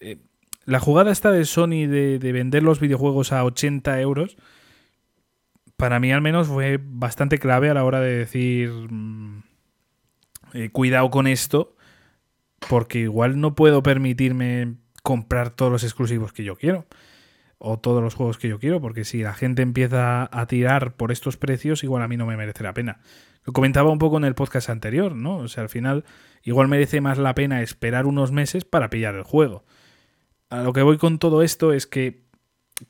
Eh, la jugada esta de Sony de, de, vender los videojuegos a 80 euros, para mí al menos fue bastante clave a la hora de decir, mmm, eh, cuidado con esto, porque igual no puedo permitirme comprar todos los exclusivos que yo quiero, o todos los juegos que yo quiero, porque si la gente empieza a tirar por estos precios, igual a mí no me merece la pena. Lo comentaba un poco en el podcast anterior, ¿no? O sea, al final, igual merece más la pena esperar unos meses para pillar el juego lo que voy con todo esto es que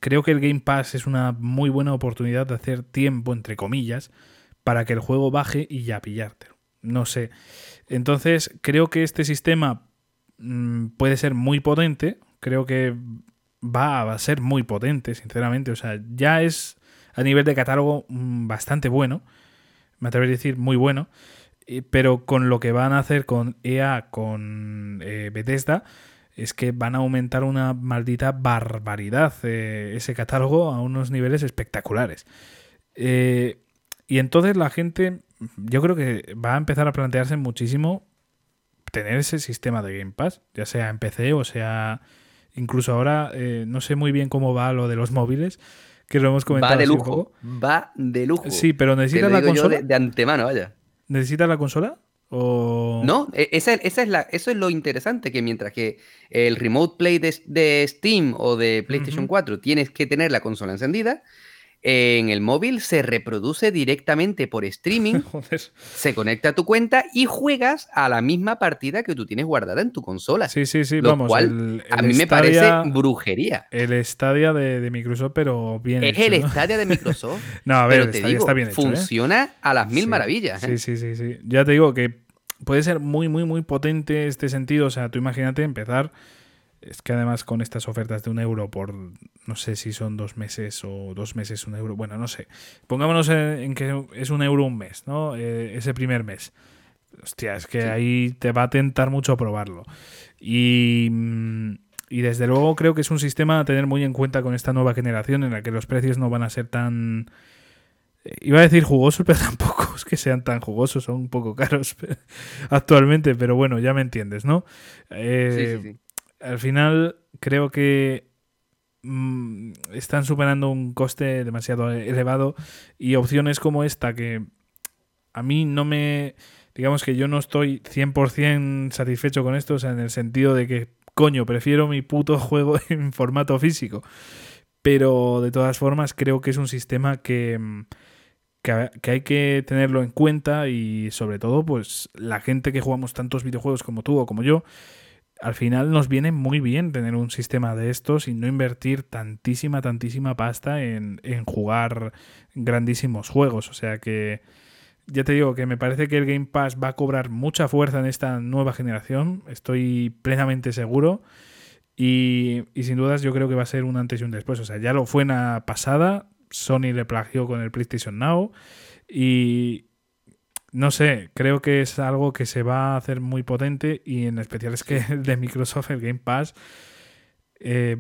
creo que el Game Pass es una muy buena oportunidad de hacer tiempo, entre comillas, para que el juego baje y ya pillártelo. No sé. Entonces, creo que este sistema mmm, puede ser muy potente. Creo que va a ser muy potente, sinceramente. O sea, ya es a nivel de catálogo mmm, bastante bueno. Me atrevería a decir muy bueno. Pero con lo que van a hacer con EA, con eh, Bethesda, es que van a aumentar una maldita barbaridad eh, ese catálogo a unos niveles espectaculares. Eh, y entonces la gente, yo creo que va a empezar a plantearse muchísimo tener ese sistema de Game Pass, ya sea en PC o sea incluso ahora, eh, no sé muy bien cómo va lo de los móviles, que lo hemos comentado. Va de lujo, va de lujo. Sí, pero necesita la consola. De, de antemano, vaya. ¿Necesita la consola? O... No, esa, esa, es la, eso es lo interesante, que mientras que el Remote Play de, de Steam o de PlayStation uh -huh. 4 tienes que tener la consola encendida, en el móvil se reproduce directamente por streaming, [laughs] se conecta a tu cuenta y juegas a la misma partida que tú tienes guardada en tu consola. Sí, sí, sí, lo vamos. Cual el, el a mí me parece brujería. El Stadia de, de, Microsoft, pero bien. Es hecho, el ¿no? Stadia de [laughs] Microsoft. no, a ver, pero te Stadia digo, está bien hecho, funciona ¿eh? a las mil sí, maravillas. ¿eh? Sí, sí, sí, sí. Ya te digo que puede ser muy, muy, muy potente este sentido. O sea, tú imagínate empezar es que además con estas ofertas de un euro por, no sé si son dos meses o dos meses un euro, bueno, no sé. Pongámonos en, en que es un euro un mes, ¿no? Eh, ese primer mes. Hostia, es que sí. ahí te va a tentar mucho probarlo. Y, y desde luego creo que es un sistema a tener muy en cuenta con esta nueva generación en la que los precios no van a ser tan... eh, Iba a decir jugosos, [laughs] pero tampoco es que sean tan jugosos, son un poco caros [laughs] actualmente, pero bueno, ya me entiendes, ¿no? Eh, sí, sí, sí al final creo que mmm, están superando un coste demasiado elevado y opciones como esta que a mí no me... Digamos que yo no estoy 100% satisfecho con esto, o sea, en el sentido de que, coño, prefiero mi puto [laughs] juego en formato físico. Pero de todas formas creo que es un sistema que, que, que, hay que tenerlo en cuenta y sobre todo pues la gente que jugamos tantos videojuegos como tú o como yo, al final nos viene muy bien tener un sistema de estos y no invertir tantísima, tantísima pasta en, en, jugar grandísimos juegos. O sea que ya te digo que me parece que el Game Pass va a cobrar mucha fuerza en esta nueva generación, estoy plenamente seguro. Y, y sin dudas yo creo que va a ser un antes y un después. O sea, ya lo fue en la pasada, Sony le plagió con el PlayStation Now y no sé, creo que es algo que se va a hacer muy potente y en especial es que el de Microsoft, el Game Pass, eh,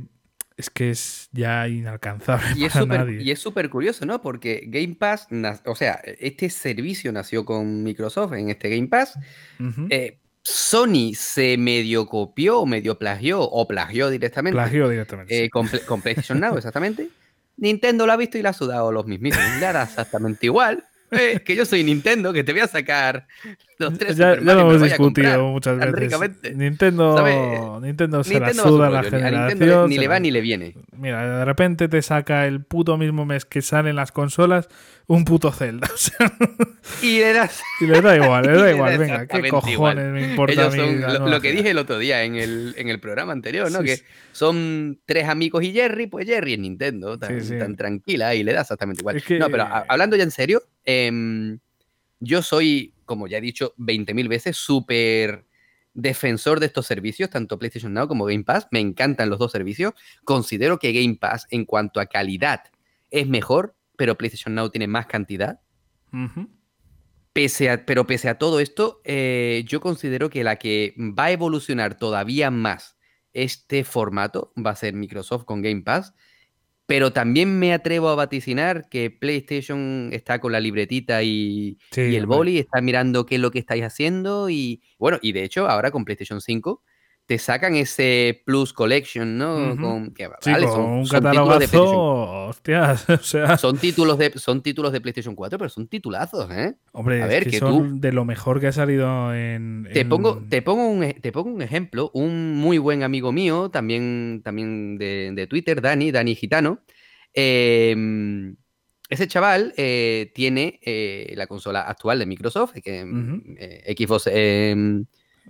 es que es ya inalcanzable Y es súper nadie. y es súper curioso, ¿no? Porque Game Pass, o sea, este servicio nació con Microsoft en este Game Pass. Eh, Sony se medio copió, medio plagió, o plagió directamente Plagio directamente. eh, con, Pla- con PlayStation Now, [laughs] exactamente. Nintendo lo ha visto y le ha sudado los mismos. Le hará exactamente igual. Eh, que yo soy Nintendo, que te voy a sacar los tres ya, ya lo hemos discutido muchas veces. ricamente. Nintendo. Nintendo se Nintendo la va a suda la generación. Ni le va ni le viene. Mira, de repente te saca el puto mismo mes que salen las consolas un puto Zelda. [laughs] O sea, Y le das [laughs] y le da igual, le [laughs] da igual. Venga, ¿qué cojones igual. me importa a Ellos mí lo, que dije el otro día en el, en el programa anterior, ¿no? Sí, que sí. son tres amigos y Jerry, pues Jerry es Nintendo, tan, Sí, sí. tan tranquila y le da exactamente igual. Es que- No, pero a- hablando ya en serio, em, yo soy, como ya he dicho 20.000 veces, súper defensor de estos servicios, tanto PlayStation Now como Game Pass. Me encantan los dos servicios. Considero que Game Pass, en cuanto a calidad, es mejor, pero PlayStation Now tiene más cantidad. Pese a, pero pese a todo esto, eh, yo considero que la que va a evolucionar todavía más este formato va a ser Microsoft con Game Pass. Pero también me atrevo a vaticinar que PlayStation está con la libretita y, Sí, y el boli, está mirando qué es lo que estáis haciendo. Y bueno, y de hecho, ahora con PlayStation 5 te sacan ese Plus Collection, ¿no? Ujú. con, que, vale, son, un son títulos de hostias, [laughs] o sea, son títulos de son títulos de PlayStation 4, pero son titulazos, ¿eh? hombre, a es ver, que que son de lo mejor que ha salido en... Te en- pongo, te, pongo un, ej- te pongo un ejemplo. Un muy buen amigo mío, también, también de, de Twitter, Dani, Dani Gitano. eh, ese chaval eh, tiene eh, la consola actual de Microsoft, que, eh, Xbox, eh,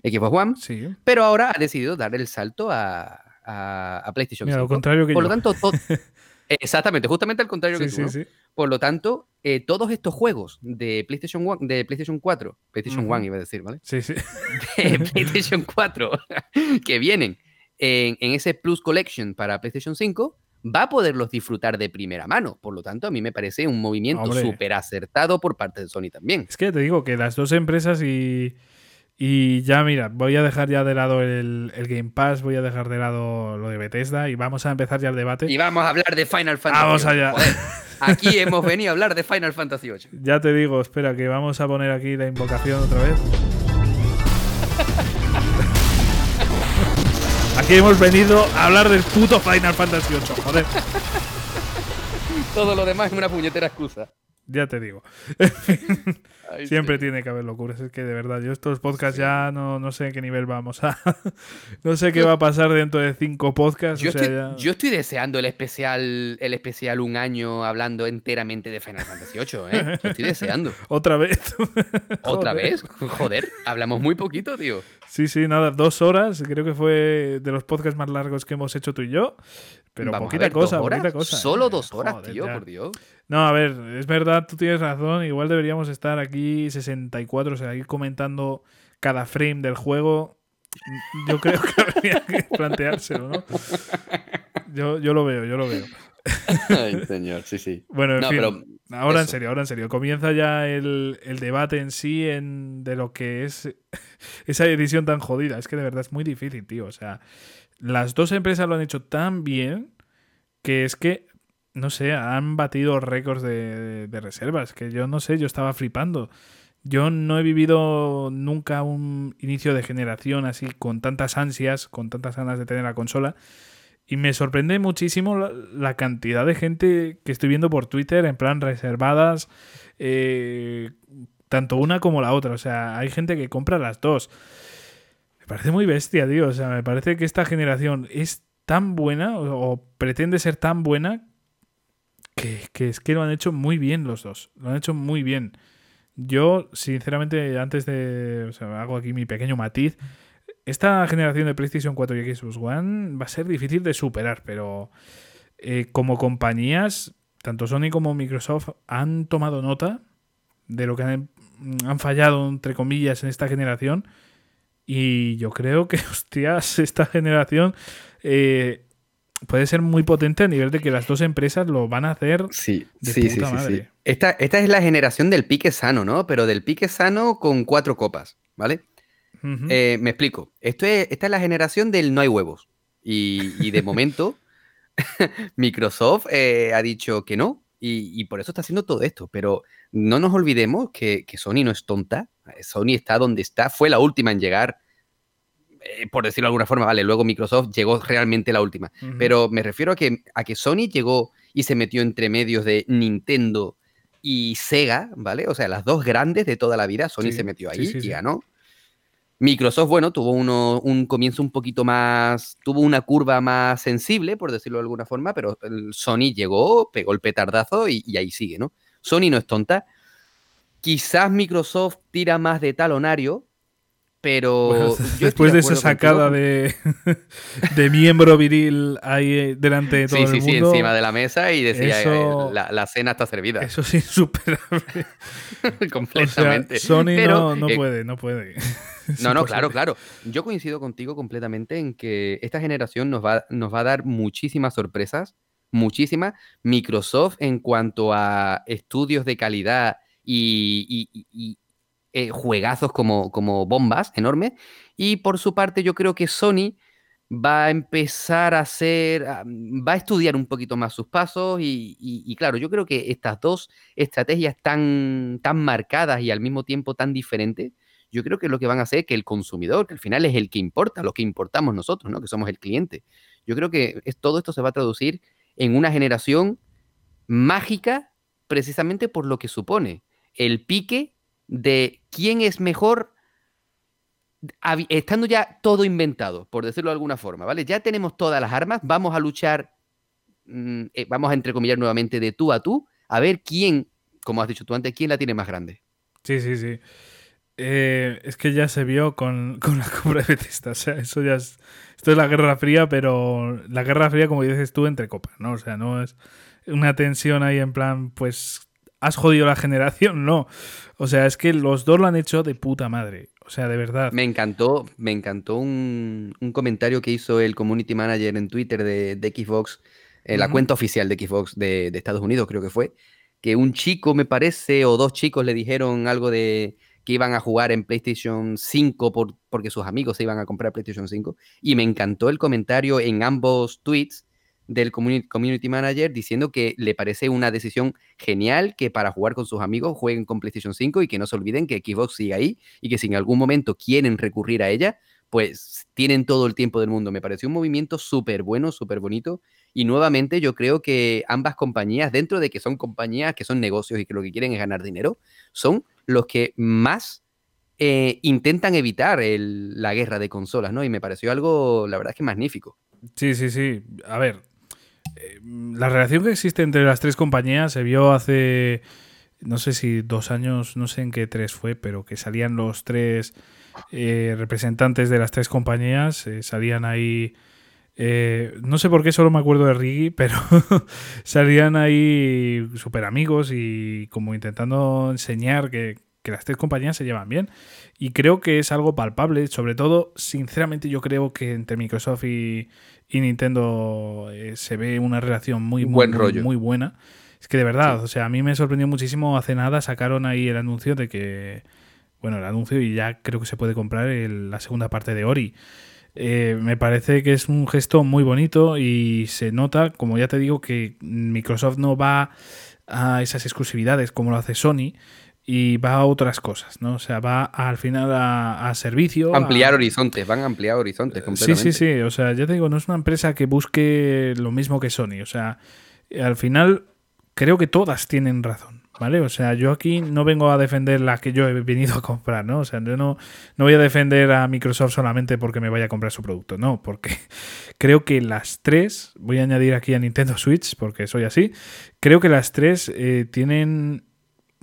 Xbox One, Sí, pero ahora ha decidido dar el salto a, a- a PlayStation mira, lo 5. contrario que Por lo tanto, to- [laughs] Exactamente, justamente al contrario Sí, que tú. ¿no? sí. Por lo tanto, eh, todos estos juegos de PlayStation, One- de PlayStation 4, PlayStation Ujú. 1 iba a decir, ¿vale? Sí, sí. [laughs] de PlayStation 4 [laughs] que vienen en, en ese Plus Collection para PlayStation 5, va a poderlos disfrutar de primera mano. Por lo tanto, a mí me parece un movimiento súper acertado por parte de Sony también. Es que te digo que las dos empresas y, y ya, mira, voy a dejar ya de lado el, el Game Pass, voy a dejar de lado lo de Bethesda y vamos a empezar ya el debate. Y vamos a hablar de Final Fantasy Vamos allá. joder. [laughs] Aquí hemos venido a hablar de Final Fantasy VIII. Ya te digo, espera, que vamos a poner aquí la invocación otra vez. [laughs] Aquí hemos venido a hablar del puto Final Fantasy VIII, joder. Todo lo demás es una puñetera excusa. Ya te digo. Ay, Siempre sí. tiene que haber locuras. Es que de verdad, yo estos podcasts ya no, no sé en qué nivel vamos a. [laughs] no sé qué va a pasar dentro de cinco podcasts. Yo, o sea, estoy, ya- yo estoy deseando el especial, el especial un año hablando enteramente de Final Fantasy VIII, ¿eh? [laughs] Lo estoy deseando. Otra vez. [laughs] ¿Otra Joder. vez? Joder, hablamos muy poquito, tío. Sí, sí, nada, dos horas. Creo que fue de los podcasts más largos que hemos hecho tú y yo. Pero Vamos a poquita ver, ¿dos cosa, horas? poquita cosa. Solo dos horas, Joder, tío, ya. por Dios. No, a ver, es verdad, tú tienes razón. Igual deberíamos estar aquí 64, o sea, ir comentando cada frame del juego. Yo creo que [laughs] habría que planteárselo, ¿no? Yo, yo lo veo, yo lo veo. [laughs] Ay, señor, sí, sí. Bueno, en No, fin, pero ahora en eso. serio, ahora en serio. Comienza ya el, el debate en sí en, de lo que es [laughs] esa edición tan jodida. Es que de verdad es muy difícil, tío. O sea, las dos empresas lo han hecho tan bien que es que, no sé, han batido récords de, reservas. Que yo no sé, yo estaba flipando. Yo no he vivido nunca un inicio de generación así con tantas ansias, con tantas ganas de tener la consola. Y me sorprende muchísimo la, la cantidad de gente que estoy viendo por Twitter, en plan reservadas, eh, tanto una como la otra. O sea, hay gente que compra las dos. Me parece muy bestia, tío. O sea, me parece que esta generación es tan buena o, pretende ser tan buena que, es que lo han hecho muy bien los dos. Lo han hecho muy bien. Yo, sinceramente, antes de. O sea, hago aquí mi pequeño matiz. Esta generación de PlayStation 4 y Xbox One va a ser difícil de superar, pero eh, como compañías, tanto Sony como Microsoft han tomado nota de lo que han fallado, entre comillas, en esta generación. Y yo creo que, [laughs] hostias, esta generación eh, puede ser muy potente a nivel de que las dos empresas lo van a hacer Sí, de sí, puta sí, madre. sí. Esta, esta es la generación del pique sano, ¿no? Pero del pique sano con cuatro copas, ¿vale? Eh, me explico. Esto es, esta es la generación del no hay huevos. Y, y de momento, [laughs] Microsoft eh, ha dicho que no. Y, y por eso está haciendo todo esto. Pero no nos olvidemos que, que Sony no es tonta. Sony está donde está. Fue la última en llegar. eh, por decirlo de alguna forma, vale. Luego Microsoft llegó realmente la última. Pero me refiero a que, a que Sony llegó y se metió entre medios de Nintendo y Sega, ¿vale? O sea, las dos grandes de toda la vida, Sony Sí, se metió ahí sí, y sí. ganó. Microsoft, bueno, tuvo uno, un comienzo un poquito más, tuvo una curva más sensible, por decirlo de alguna forma, pero Sony llegó, pegó el petardazo y ahí sigue, ¿no? Sony no es tonta. Quizás Microsoft tira más de talonario, pero Bueno, después de esa acuerdo sacada de, [laughs] de miembro viril ahí eh, delante de todo Sí, el sí, sí, mundo, encima de la mesa y decía, eso- eh, la, la cena está servida. eso es insuperable. [laughs] O sea, completamente. Sony Pero, no, no eh, puede, no puede. [laughs] No, no, claro, claro. Yo coincido contigo completamente en que esta generación nos va, nos va a dar muchísimas sorpresas, muchísimas. Microsoft en cuanto a estudios de calidad y, y- y- y, eh, juegazos como, como bombas enormes. Y por su parte yo creo que Sony va a empezar a hacer, a- va a estudiar un poquito más sus pasos y, y- claro, yo creo que estas dos estrategias tan, tan marcadas y al mismo tiempo tan diferentes, yo creo que lo que van a hacer que el consumidor, que al final es el que importa, lo que importamos nosotros, ¿no? Que somos el cliente. Yo creo que es- todo esto se va a traducir en una generación mágica precisamente por lo que supone el pique de quién es mejor estando ya todo inventado, por decirlo de alguna forma, ¿vale? Ya tenemos todas las armas, vamos a luchar, mm, eh, vamos a entrecomillar nuevamente de tú a tú, a ver quién, como has dicho tú antes, quién la tiene más grande. Sí, sí, sí. Eh, es que ya se vio con, con la compra de Bethesda. O sea, eso ya es. Esto es la Guerra Fría, pero la Guerra Fría, como dices tú, entre copas, ¿no? O sea, no es una tensión ahí en plan, pues. ¿Has jodido la generación? No. O sea, es que los dos lo han hecho de puta madre. O sea, de verdad. Me encantó, me encantó un, un comentario que hizo el community manager en Twitter de, de Xbox, en la Ujú. cuenta oficial de Xbox de, de Estados Unidos, creo que fue, que un chico, me parece, o dos chicos le dijeron algo de que iban a jugar en PlayStation 5 por, porque sus amigos se iban a comprar PlayStation 5. Y me encantó el comentario en ambos tweets del community, manager diciendo que le parece una decisión genial que para jugar con sus amigos jueguen con PlayStation 5 y que no se olviden que Xbox sigue ahí y que si en algún momento quieren recurrir a ella, pues tienen todo el tiempo del mundo. Me pareció un movimiento súper bueno, súper bonito. Y nuevamente yo creo que ambas compañías, dentro de que son compañías que son negocios y que lo que quieren es ganar dinero, son los que más eh, intentan evitar la guerra de consolas, ¿no? Y me pareció algo, la verdad es que magnífico. Sí, sí, sí. A ver, la relación que existe entre las tres compañías se vio hace, no sé si dos años, no sé en qué tres fue, pero que salían los tres eh, representantes de las tres compañías, eh, salían ahí... eh, no sé por qué solo me acuerdo de Riggy, [laughs] pero salían ahí súper amigos y como intentando enseñar que, que las tres compañías se llevan bien. Y creo que es algo palpable. Sobre todo, sinceramente, yo creo que entre Microsoft y, y Nintendo eh, se ve una relación muy, muy, Buen muy, rollo. muy buena. Es que de verdad, o sea, a mí me sorprendió muchísimo. Hace nada sacaron ahí el anuncio de que. Bueno, el anuncio y ya creo que se puede comprar el- la segunda parte de Ori. Eh, me parece que es un gesto muy bonito y se nota, como ya te digo, que Microsoft no va a esas exclusividades como lo hace Sony y va a otras cosas, ¿no? O sea, va al final a, a servicio. a- Ampliar horizontes, van a ampliar horizontes Sí, completamente. sí, sí. O sea, ya te digo, no es una empresa que busque lo mismo que Sony. O sea, al final creo que todas tienen razón, ¿vale? O sea, yo aquí no vengo a defender la que yo he venido a comprar, ¿no? O sea, yo no, no voy a defender a Microsoft solamente porque me vaya a comprar su producto, no, porque [laughs] creo que las tres, voy a añadir aquí a Nintendo Switch porque soy así, creo que las tres eh, tienen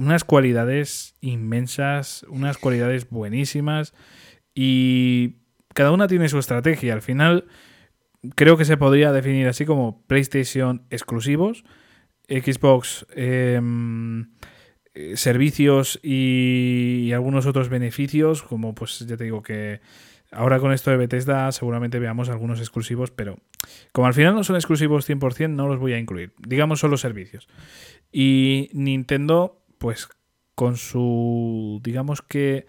unas cualidades inmensas, unas cualidades buenísimas y cada una tiene su estrategia. Al final creo que se podría definir así como PlayStation exclusivos, Xbox em, eh, servicios y, y algunos otros beneficios, como pues ya te digo que Ahora con esto de Bethesda seguramente veamos algunos exclusivos, pero como al final no son exclusivos 100%, no los voy a incluir. Digamos solo servicios. Y Nintendo, pues con su, digamos que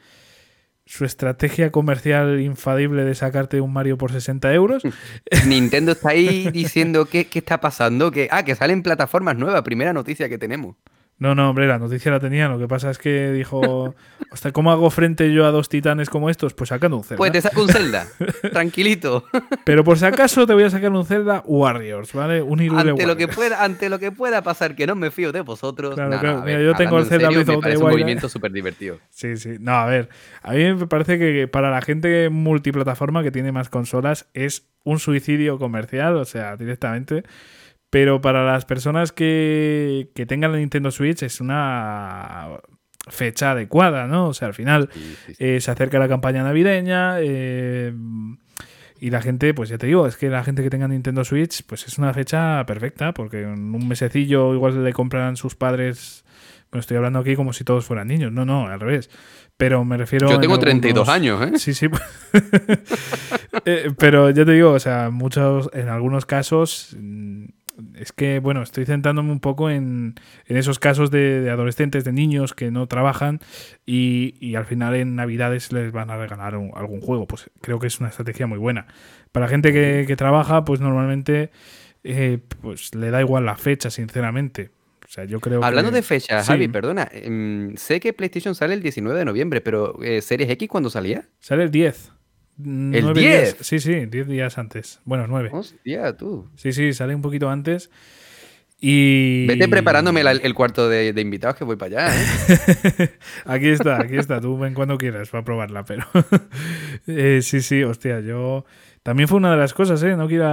su estrategia comercial infadible de sacarte un Mario por 60 euros. [laughs] Nintendo está ahí [laughs] diciendo qué, qué está pasando, que, ah, que salen plataformas nuevas, primera noticia que tenemos. No, no, hombre, la noticia la tenía. Lo que pasa es que dijo, [laughs] hasta ¿cómo hago frente yo a dos titanes como estos? Pues sacando un Zelda. Pues te saco un Zelda, [laughs] tranquilito. Pero por si acaso te voy a sacar un Zelda Warriors, ¿vale? Un ante Warriors. lo que pueda Ante lo que pueda pasar, que no me fío de vosotros. Claro, Nah, claro. Mira, yo tengo el Zelda serio, me parece un Wild. movimiento súper divertido. Sí, sí. No, a ver. A mí me parece que para la gente multiplataforma que tiene más consolas es un suicidio comercial, o sea, directamente. Pero para las personas que, que tengan la Nintendo Switch es una fecha adecuada, ¿no? O sea, al final Sí, sí, sí. eh, se acerca la campaña navideña eh, y la gente, pues ya te digo, es que la gente que tenga Nintendo Switch, pues es una fecha perfecta, porque en un mesecillo igual le compran sus padres. Bueno, estoy hablando aquí como si todos fueran niños. No, no, al revés. Pero me refiero. Yo en tengo 32 algunos- años, ¿eh? Sí, sí. [laughs] Eh, pero ya te digo, o sea, muchos, en algunos casos, es que, bueno, estoy centrándome un poco en, en esos casos de, de adolescentes, de niños que no trabajan y, y al final en Navidades les van a regalar un- algún juego. Pues creo que es una estrategia muy buena. Para gente que, que trabaja, pues normalmente eh, pues le da igual la fecha, sinceramente. O sea, yo creo Hablando que- de fecha, Sí. Javi, perdona. em, sé que PlayStation sale el 19 de noviembre, pero eh, ¿Series X cuándo salía? Sale el 10. Mm, ¿El nueve 10? días- Sí, sí, 10 días antes. Bueno, 9. Hostia, tú. Sí, sí, sale un poquito antes. Y. Vete preparándome la- el cuarto de, de invitados que voy para allá, ¿eh? [laughs] aquí está, aquí está. Tú ven cuando quieras para probarla, pero. [laughs] Eh, sí, sí, hostia, yo. También fue una de las cosas, ¿eh? No quiero,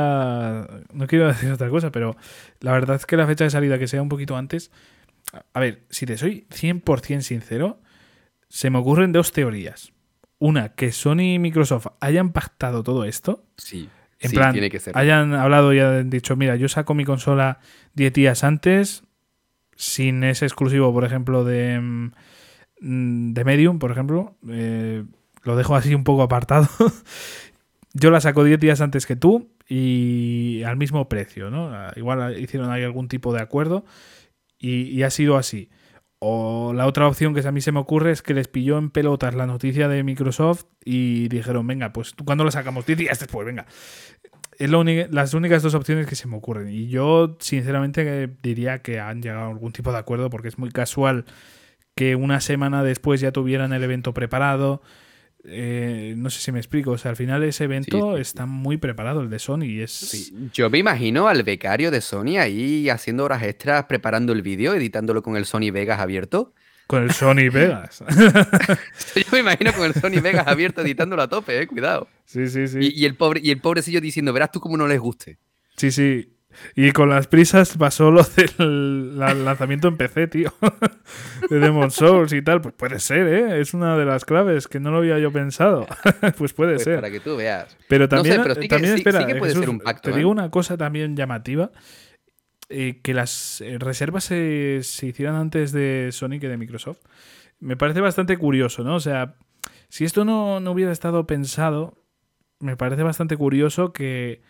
no quiero decir otra cosa, pero la verdad es que la fecha de salida que sea un poquito antes. A ver, si te soy 100% sincero, se me ocurren dos teorías. Una, que Sony y Microsoft hayan pactado todo esto. Sí. En sí, plan, tiene que ser. hayan hablado y han dicho, mira, yo saco mi consola 10 días antes, sin ese exclusivo, por ejemplo, de, mm, de Medium, por ejemplo. eh, lo dejo así un poco apartado. [laughs] yo la saco 10 días antes que tú y al mismo precio, ¿no? Ah, Igual hicieron ahí algún tipo de acuerdo y, y ha sido así. O la otra opción que a mí se me ocurre es que les pilló en pelotas la noticia de Microsoft y dijeron, venga, pues ¿cuándo lo sacamos? 10 días después, venga. Es las únicas dos opciones que se me ocurren. Y yo, sinceramente, eh, diría que han llegado a algún tipo de acuerdo porque es muy casual que una semana después ya tuvieran el evento preparado. Eh, no sé si me explico. O sea, al final ese evento Sí, está muy preparado, el de Sony. Es. Sí, Yo me imagino al becario de Sony ahí haciendo horas extras, preparando el vídeo, editándolo con el Sony Vegas abierto. Con el Sony [laughs] Vegas. Yo me imagino con el Sony Vegas abierto, editándolo a tope, eh, cuidado. sí, sí, sí. Y, y el pobre, y el pobrecillo diciendo, verás tú cómo no les guste. Sí, sí. Y con las prisas pasó lo [laughs] del la- lanzamiento en PC, tío. de Demon Souls y tal. Pues puede ser, ¿eh? Es una de las claves que no lo había yo pensado. [laughs] pues puede Pues ser. para que tú veas. Pero No sé, también, pero sí que- también espera, sí que puede Jesús, ser un pacto, te ¿eh? digo una cosa también llamativa. eh, que las eh, reservas se, se hicieran antes de Sony que de Microsoft. Me parece bastante curioso, ¿no? O sea, si esto no, no hubiera estado pensado, me parece bastante curioso que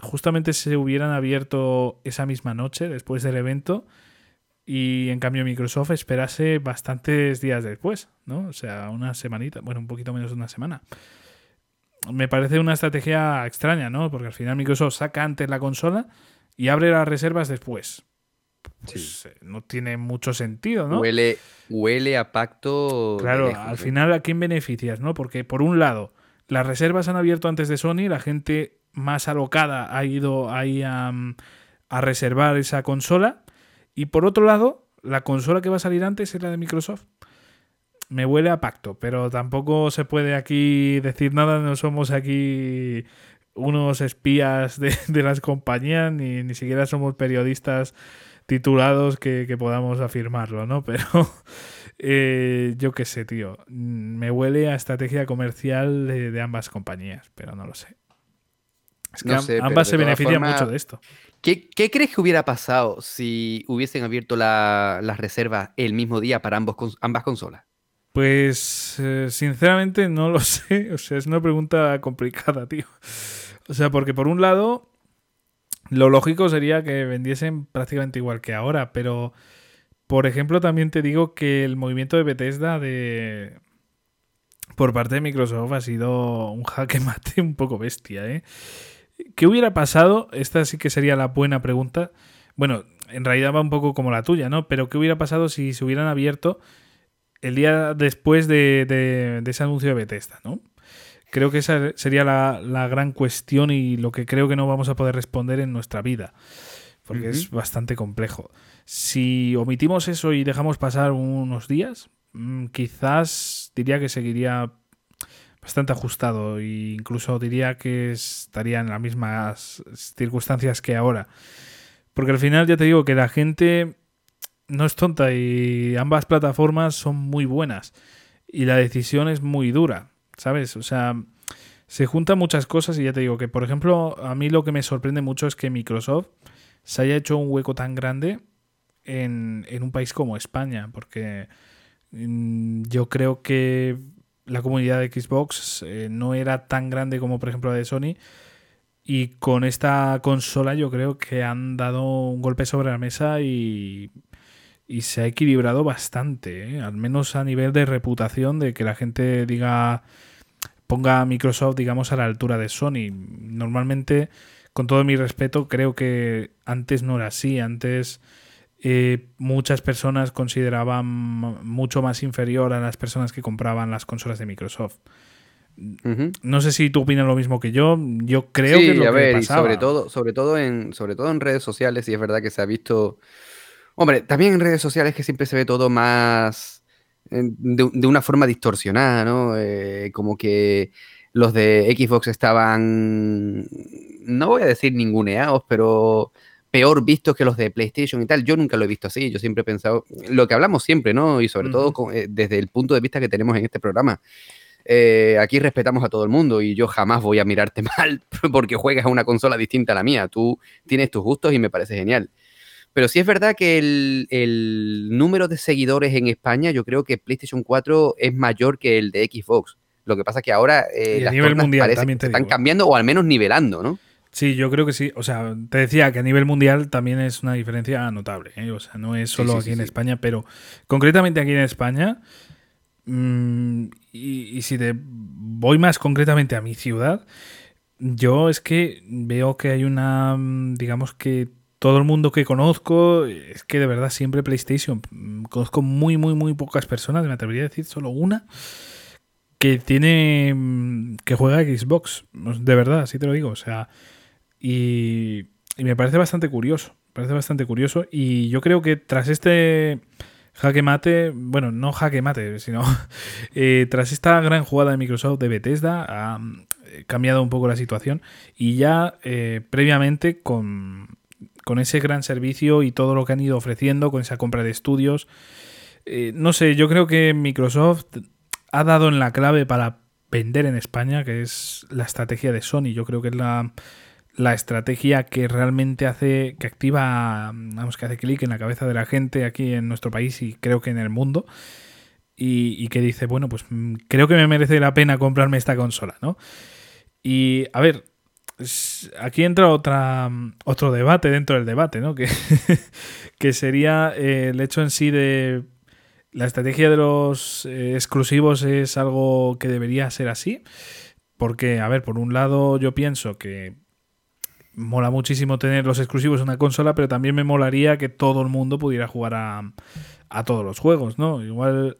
justamente se hubieran abierto esa misma noche después del evento y en cambio Microsoft esperase bastantes días después, ¿no? O sea, una semanita, bueno, un poquito menos de una semana. Me parece una estrategia extraña, ¿no? Porque al final Microsoft saca antes la consola y abre las reservas después. Pues eh, no tiene mucho sentido, ¿no? Huele, huele a pacto. Claro, lejos, al ¿eh? final, ¿a quién beneficias, no? Porque por un lado, las reservas han abierto antes de Sony, la gente más alocada ha ido ahí a, a reservar esa consola. Y por otro lado, la consola que va a salir antes es la de Microsoft. Me huele a pacto, pero tampoco se puede aquí decir nada, no somos aquí unos espías de, [laughs] las compañías, ni, ni siquiera somos periodistas titulados que, podamos afirmarlo, ¿no? [laughs] Pero eh, yo qué sé, tío. Mm, Me huele a estrategia comercial de ambas compañías, pero no lo sé. Es que No am- sé, pero ambas se benefician mucho de esto. ¿Qué, qué crees que hubiera pasado si hubiesen abierto la- las reservas el mismo día para ambos, ambas consolas? Pues eh, sinceramente no lo [laughs] sé. O sea, es una pregunta complicada, tío. O sea, porque por un lado, lo lógico sería que vendiesen prácticamente igual que ahora, pero por ejemplo también te digo que el movimiento de Bethesda de por parte de Microsoft ha sido un jaque [laughs] mate un poco bestia, ¿eh? ¿Qué hubiera pasado? Esta sí que sería la buena pregunta. Bueno, en realidad va un poco como la tuya, ¿no? Pero ¿qué hubiera pasado si se hubieran abierto el día después de, ese anuncio de Bethesda, ¿no? Creo que esa sería la, gran cuestión y lo que creo que no vamos a poder responder en nuestra vida, porque es bastante complejo. Si omitimos eso y dejamos pasar unos días, mm, quizás diría que seguiría bastante ajustado e incluso diría que estaría en las mismas circunstancias que ahora. Porque al final ya te digo que la gente no es tonta y ambas plataformas son muy buenas y la decisión es muy dura, ¿sabes? O sea, se juntan muchas cosas y ya te digo que, por ejemplo, a mí lo que me sorprende mucho es que Microsoft se haya hecho un hueco tan grande en, un país como España, porque mm, yo creo que la comunidad de Xbox eh, no era tan grande como, por ejemplo, la de Sony. Y con esta consola yo creo que han dado un golpe sobre la mesa y y se ha equilibrado bastante, ¿eh? al menos a nivel de reputación, de que la gente diga, ponga a Microsoft, digamos, a la altura de Sony. Normalmente, con todo mi respeto, creo que antes no era así, antes eh, muchas personas consideraban mucho más inferior a las personas que compraban las consolas de Microsoft. No sé si tú opinas lo mismo que yo. Yo creo que es lo a ver, Y sobre todo, sobre todo en, sobre todo en redes sociales, y es verdad que se ha visto Hombre, también en redes sociales que siempre se ve todo más de, una forma distorsionada, ¿no? Eh, como que los de Xbox estaban, no voy a decir ninguneados, pero peor vistos que los de PlayStation y tal. Yo nunca lo he visto así, yo siempre he pensado, lo que hablamos siempre, ¿no? Y sobre todo eh, desde el punto de vista que tenemos en este programa. Eh, aquí respetamos a todo el mundo y yo jamás voy a mirarte [laughs] mal porque juegas a una consola distinta a la mía. Tú tienes tus gustos y me parece genial. Pero sí es verdad que el, número de seguidores en España, yo creo que PlayStation 4 es mayor que el de Xbox. Lo que pasa es que ahora eh, las nivel mundial están cambiando o al menos nivelando, ¿no? Sí, yo creo que sí. O sea, te decía que a nivel mundial también es una diferencia notable. ¿eh? O sea, no es solo aquí en España, pero concretamente aquí en España. Mm, y, y, si te voy más concretamente a mi ciudad, yo es que veo que hay una, mm, digamos que todo el mundo que conozco es que de verdad siempre PlayStation. Conozco muy, muy, muy pocas personas, me atrevería a decir solo una, que tiene. Mm, que juega Xbox. De verdad, así te lo digo. O sea, y, y me parece bastante curioso. Parece bastante curioso. Y yo creo que tras este jaque mate, bueno, no jaque mate, sino [laughs] eh, tras esta gran jugada de Microsoft de Bethesda, ha eh, cambiado un poco la situación. Y ya eh, previamente con con ese gran servicio y todo lo que han ido ofreciendo, con esa compra de estudios. Eh, no sé, yo creo que Microsoft ha dado en la clave para vender en España, que es la estrategia de Sony. Yo creo que es la, estrategia que realmente hace, que activa, vamos, que hace clic en la cabeza de la gente aquí en nuestro país y creo que en el mundo. Y, que dice, bueno, pues mm, creo que me merece la pena comprarme esta consola, ¿no? Y a ver, aquí entra otra, otro debate dentro del debate, ¿no? [laughs] Que, que sería eh, el hecho en sí de la estrategia de los eh, exclusivos es algo que debería ser así. Porque, a ver, por un lado yo pienso que mola muchísimo tener los exclusivos en una consola, pero también me molaría que todo el mundo pudiera jugar a, a todos los juegos, ¿no? Igual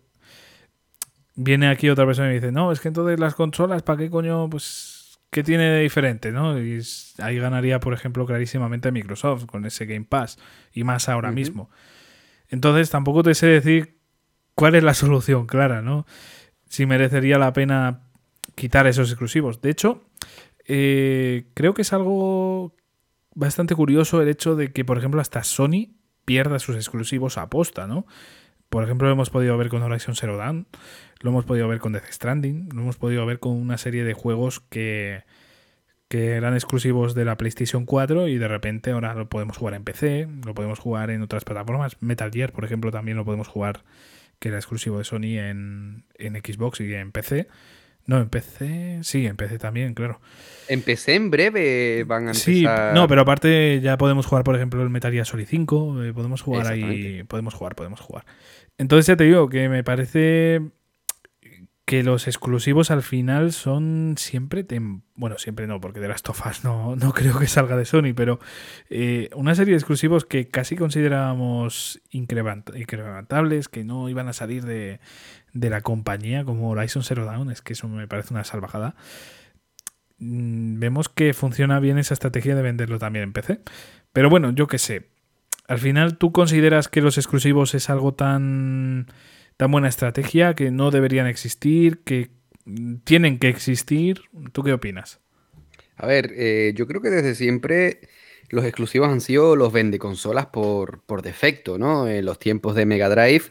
viene aquí otra persona y me dice, no, es que entonces las consolas, ¿para qué coño? Pues ¿Qué tiene de diferente? ¿no? Y ahí ganaría, por ejemplo, clarísimamente Microsoft con ese Game Pass y más ahora mismo. Entonces tampoco te sé decir cuál es la solución clara, ¿no? Si merecería la pena quitar esos exclusivos. De hecho, eh, creo que es algo bastante curioso el hecho de que, por ejemplo, hasta Sony pierda sus exclusivos a posta, ¿no? Por ejemplo, lo hemos podido ver con Horizon Zero Dawn, lo hemos podido ver con Death Stranding, lo hemos podido ver con una serie de juegos que, que eran exclusivos de la PlayStation 4 y de repente ahora lo podemos jugar en PC, lo podemos jugar en otras plataformas. Metal Gear, por ejemplo, también lo podemos jugar que era exclusivo de Sony en, en Xbox y en PC. No, en PC, sí, en PC también, claro. En PC en breve van a empezar... Sí, no, pero aparte ya podemos jugar, por ejemplo, el Metal Gear Solid 5, eh, podemos jugar ahí, podemos jugar, podemos jugar. Entonces ya te digo que me parece que los exclusivos al final son siempre... Bueno, siempre no, porque de las tofas no, no creo que salga de Sony, pero eh, una serie de exclusivos que casi considerábamos incrementables, que no iban a salir de, de la compañía, como Horizon Zero Dawn, es que eso me parece una salvajada. Mm, vemos que funciona bien esa estrategia de venderlo también en PC. Pero bueno, yo qué sé. Al final, ¿tú consideras que los exclusivos es algo tan tan buena estrategia, que no deberían existir, que tienen que existir. ¿Tú qué opinas? A ver, eh, yo creo que desde siempre los exclusivos han sido los vende consolas por, por defecto, ¿no? En los tiempos de Mega Drive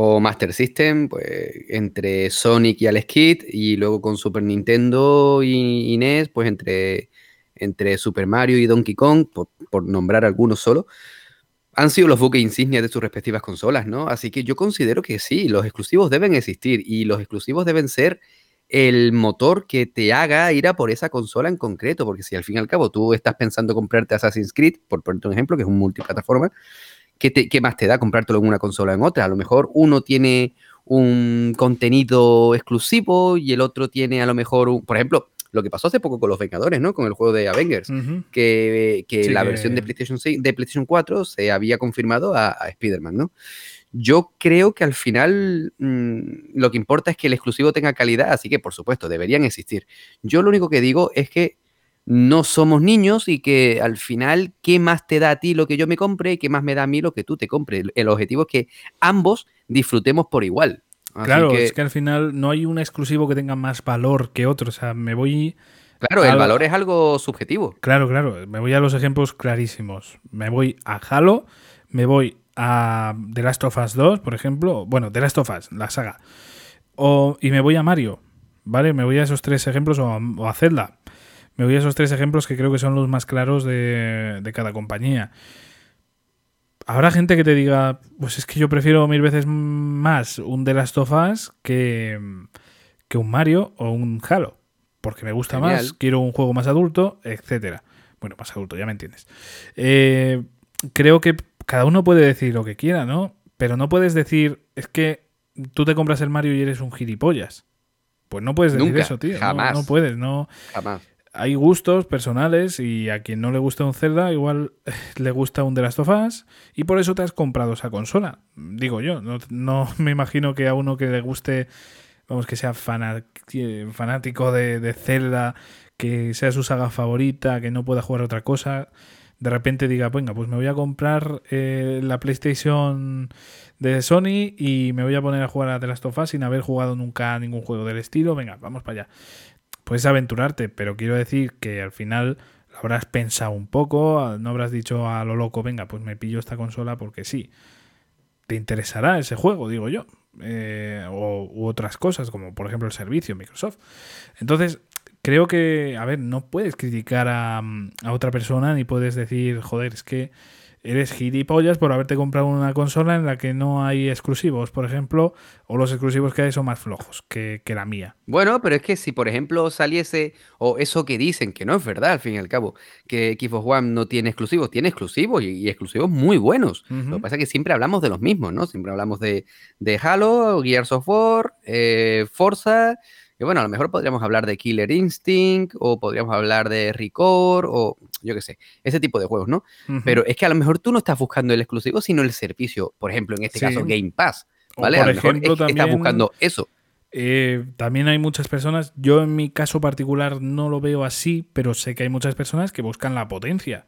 o Master System, pues entre Sonic y Alex Kidd, y luego con Super Nintendo y, NES, pues entre, entre Super Mario y Donkey Kong, por, por nombrar algunos solo han sido los buques insignias de sus respectivas consolas, ¿no? Así que yo considero que sí, los exclusivos deben existir y los exclusivos deben ser el motor que te haga ir a por esa consola en concreto, porque si al fin y al cabo tú estás pensando comprarte Assassin's Creed, por ponerte un ejemplo, que es un multiplataforma, ¿qué, ¿qué más te da comprártelo en una consola o en otra? A lo mejor uno tiene un contenido exclusivo y el otro tiene a lo mejor, un, por ejemplo, lo que pasó hace poco con los Vengadores, ¿no? Con el juego de Avengers, que, la versión de PlayStation, 6, de PlayStation 4 se había confirmado a, Spider-Man, ¿no? Yo creo que al final mm, lo que importa es que el exclusivo tenga calidad, así que por supuesto deberían existir. Yo lo único que digo es que no somos niños y que al final, ¿qué más te da a ti lo que yo me compre y qué más me da a mí lo que tú te compres? El objetivo es que ambos disfrutemos por igual claro, es que al final no hay un exclusivo que tenga más valor que otro. O sea, me voy. Claro, el valor es algo subjetivo. Claro, claro. Me voy a los ejemplos clarísimos. Me voy a Halo, me voy a The Last of Us 2, por ejemplo. Bueno, The Last of Us, la saga. O, y me voy a Mario, ¿vale? Me voy a esos tres ejemplos o a, Zelda. Me voy a esos tres ejemplos que creo que son los más claros de, de cada compañía habrá gente que te diga, pues es que yo prefiero mil veces más un The Last of Us que, que un Mario o un Halo. Porque me gusta más, quiero un juego más adulto, etcétera. Bueno, más adulto, ya me entiendes. Eh, creo que cada uno puede decir lo que quiera, ¿no? Pero no puedes decir, es que tú te compras el Mario y eres un gilipollas. Pues no puedes decir eso, tío. Jamás. No, no puedes, no. Jamás hay gustos personales y a quien no le gusta un Zelda, igual [laughs] le gusta un The Last of Us y por eso te has comprado esa consola. Digo yo, no, [laughs] me imagino que a uno que le guste, vamos, que sea fanático de, de, Zelda, que sea su saga favorita, que no pueda jugar otra cosa, de repente diga, venga, pues me voy a comprar eh, la PlayStation de Sony y me voy a poner a jugar a The Last of Us sin haber jugado nunca ningún juego del estilo. Venga, vamos para allá puedes aventurarte, pero quiero decir que al final lo habrás pensado un poco, no habrás dicho a lo loco, venga, pues me pillo esta consola porque sí. Te interesará ese juego, digo yo. Eh, o, u otras cosas, como por ejemplo el servicio Microsoft. Entonces, creo que, a ver, no puedes criticar a, a otra persona ni puedes decir, joder, es que eres gilipollas por haberte comprado una consola en la que no hay exclusivos, por ejemplo, o los exclusivos que hay son más flojos que, la mía. Bueno, pero es que si, por ejemplo, saliese, o eso que dicen, que no es verdad al fin y al cabo, que Xbox One no tiene exclusivos, tiene exclusivos y, exclusivos muy buenos. Lo que pasa es que siempre hablamos de los mismos, ¿no? Siempre hablamos de, de Halo, Gears of War, eh, Forza y bueno, a lo mejor podríamos hablar de Killer Instinct o podríamos hablar de Record o yo qué sé, ese tipo de juegos, ¿no? Pero es que a lo mejor tú no estás buscando el exclusivo, sino el servicio. Por ejemplo, en este caso, Game Pass. ¿Vale? a lo mejor estás buscando eso. Eh, también hay muchas personas, yo en mi caso particular no lo veo así, pero sé que hay muchas personas que buscan la potencia.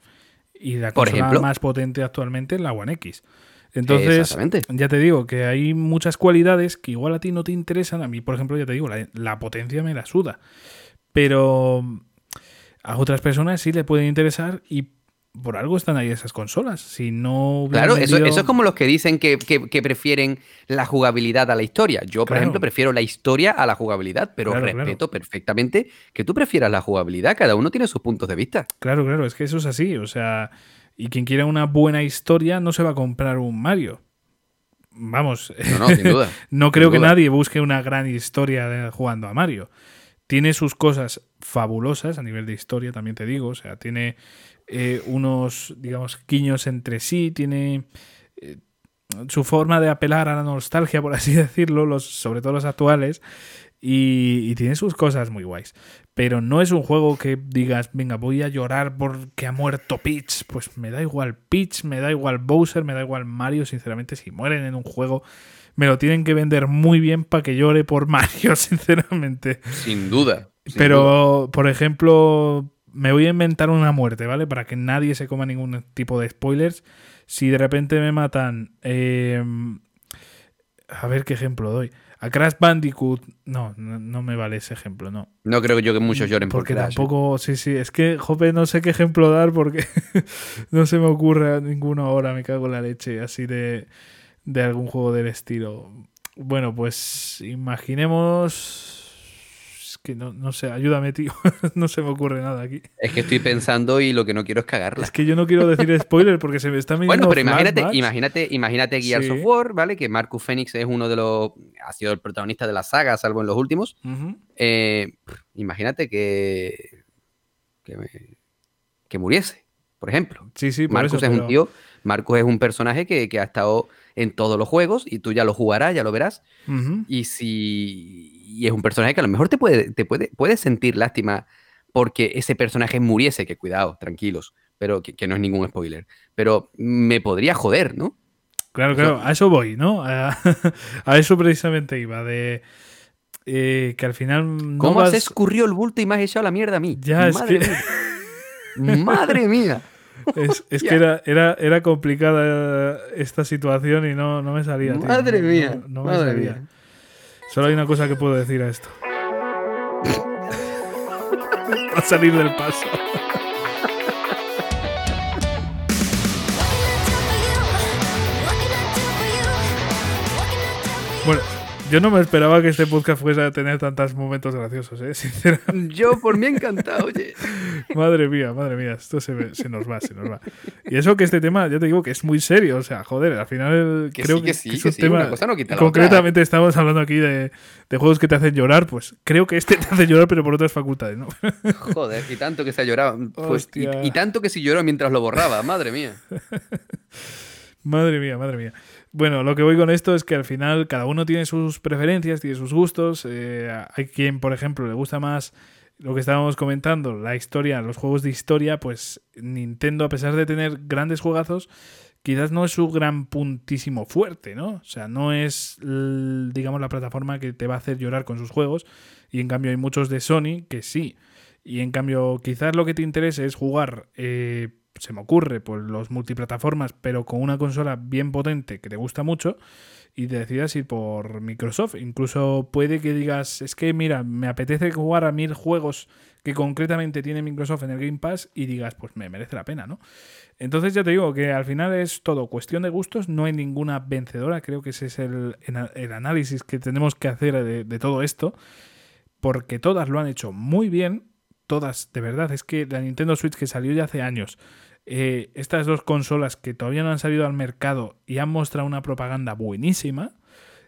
Y la consola más potente actualmente es la One X. Entonces, ya te digo que hay muchas cualidades que igual a ti no te interesan. A mí, por ejemplo, ya te digo, la, potencia me la suda. Pero a otras personas sí le pueden interesar y por algo están ahí esas consolas. Si no Claro, eso, es como los que dicen que, prefieren la jugabilidad a la historia. Yo, por ejemplo, prefiero la historia a la jugabilidad, pero respeto perfectamente que tú prefieras la jugabilidad. Cada uno tiene sus puntos de vista. Claro, claro, es que eso es así. O sea, y quien quiera una buena historia no se va a comprar un Mario. vamos, No, no, sin duda. [laughs] no sin creo que duda. nadie busque una gran historia de- jugando a Mario. Tiene sus cosas fabulosas a nivel de historia, también te digo. O sea, tiene eh, unos, digamos, guiños entre sí, tiene eh, su forma de apelar a la nostalgia, por así [laughs] decirlo, los, sobre todo los actuales, y, y tiene sus cosas muy guays. Pero no es un juego que digas, venga, voy a llorar porque ha muerto Peach. Pues me da igual Peach, me da igual Bowser, me da igual Mario. Sinceramente, si mueren en un juego, me lo tienen que vender muy bien para que llore por [laughs] Mario, sinceramente. Sin duda. sin duda. Pero, por ejemplo, me voy a inventar una muerte, ¿vale? Para que nadie se coma ningún tipo de spoilers. Si de repente me matan... eh, a ver qué ejemplo doy. A Crash Bandicoot... No, no, no me vale ese ejemplo, no. No creo yo que muchos lloren por Porque Crash, ¿eh? tampoco... Sí, sí. Es que, jope, no sé qué ejemplo dar porque [laughs] no se me ocurre ninguno ahora. Me cago en la leche así de, de algún juego del estilo. Bueno, pues imaginemos... Que no, no sé, ayúdame, tío. [laughs] no se me ocurre nada aquí. Es que estoy pensando y lo que no quiero es cagarla. Es que yo no quiero decir spoiler porque se me está [laughs] Bueno, pero imagínate, flashbacks. imagínate, imagínate Gears Sí. of War, ¿vale? Que Marcus Phoenix es uno de los. ha sido el protagonista de la saga, salvo en los últimos. Ujú. Eh, imagínate que. que, me- que muriese, por ejemplo. Sí, sí, por Marcus eso. es pero- un tío. Marcus es un personaje que, que ha estado en todos los juegos y tú ya lo jugarás, ya lo verás. Ujú. Y si. Y es un personaje que a lo mejor te puede, te puede, puedes sentir lástima porque ese personaje muriese, que cuidado, tranquilos, pero que, que no es ningún spoiler. Pero me podría joder, ¿no? Claro, claro, a eso voy, ¿no? A, [laughs] a eso precisamente iba, de eh, que al final no ¿Cómo has escurrido el bulto y me has echado la mierda a mí? Ya, es Madre que- mía. [laughs] Madre mía. Es, [laughs] es que era, era, era complicada esta situación y no, no me salía. Madre mía. no- no me madre salía. mía. Solo hay una cosa que puedo decir a esto. [laughs] A salir del paso. Bueno, yo no me esperaba que este podcast fuese a tener tantos momentos graciosos, ¿eh? [laughs] Sinceramente. Yo por mí encantado, oye. [laughs] Madre mía, madre mía, esto se, me- se nos va, se nos va. Y eso que este tema, ya te digo que es muy serio, o sea, joder, al final Que creo sí, que, que sí, es que un sí, tema... cosa no concretamente estamos hablando aquí de, de juegos que te hacen llorar, pues creo que este te hace llorar, pero por otras facultades, ¿no? [laughs] Joder, y tanto que se ha llorado. Pues, y tanto que se lloró mientras lo borraba, madre mía. Madre mía, madre mía. Bueno, lo que voy con esto es que al final cada uno tiene sus preferencias, tiene sus gustos. eh, hay quien, por ejemplo, le gusta más lo que estábamos comentando, la historia, los juegos de historia, pues Nintendo, a pesar de tener grandes juegazos, quizás no es su gran puntísimo fuerte, ¿no? O sea, no es, digamos, la plataforma que te va a hacer llorar con sus juegos. Y en cambio hay muchos de Sony que sí. Y en cambio, quizás lo que te interese es jugar, eh, se me ocurre, por los multiplataformas, pero con una consola bien potente que te gusta mucho, y te decidas ir por Microsoft. Incluso puede que digas, es que mira, me apetece jugar a mil juegos que concretamente tiene Microsoft en el Game Pass, y digas, pues me merece la pena, ¿no? Entonces ya te digo que al final es todo cuestión de gustos, no hay ninguna vencedora, creo que ese es el, el análisis que tenemos que hacer de todo esto, porque todas lo han hecho muy bien, todas, de verdad, es que la Nintendo Switch que salió ya hace años, eh, estas dos consolas que todavía no han salido al mercado y han mostrado una propaganda buenísima,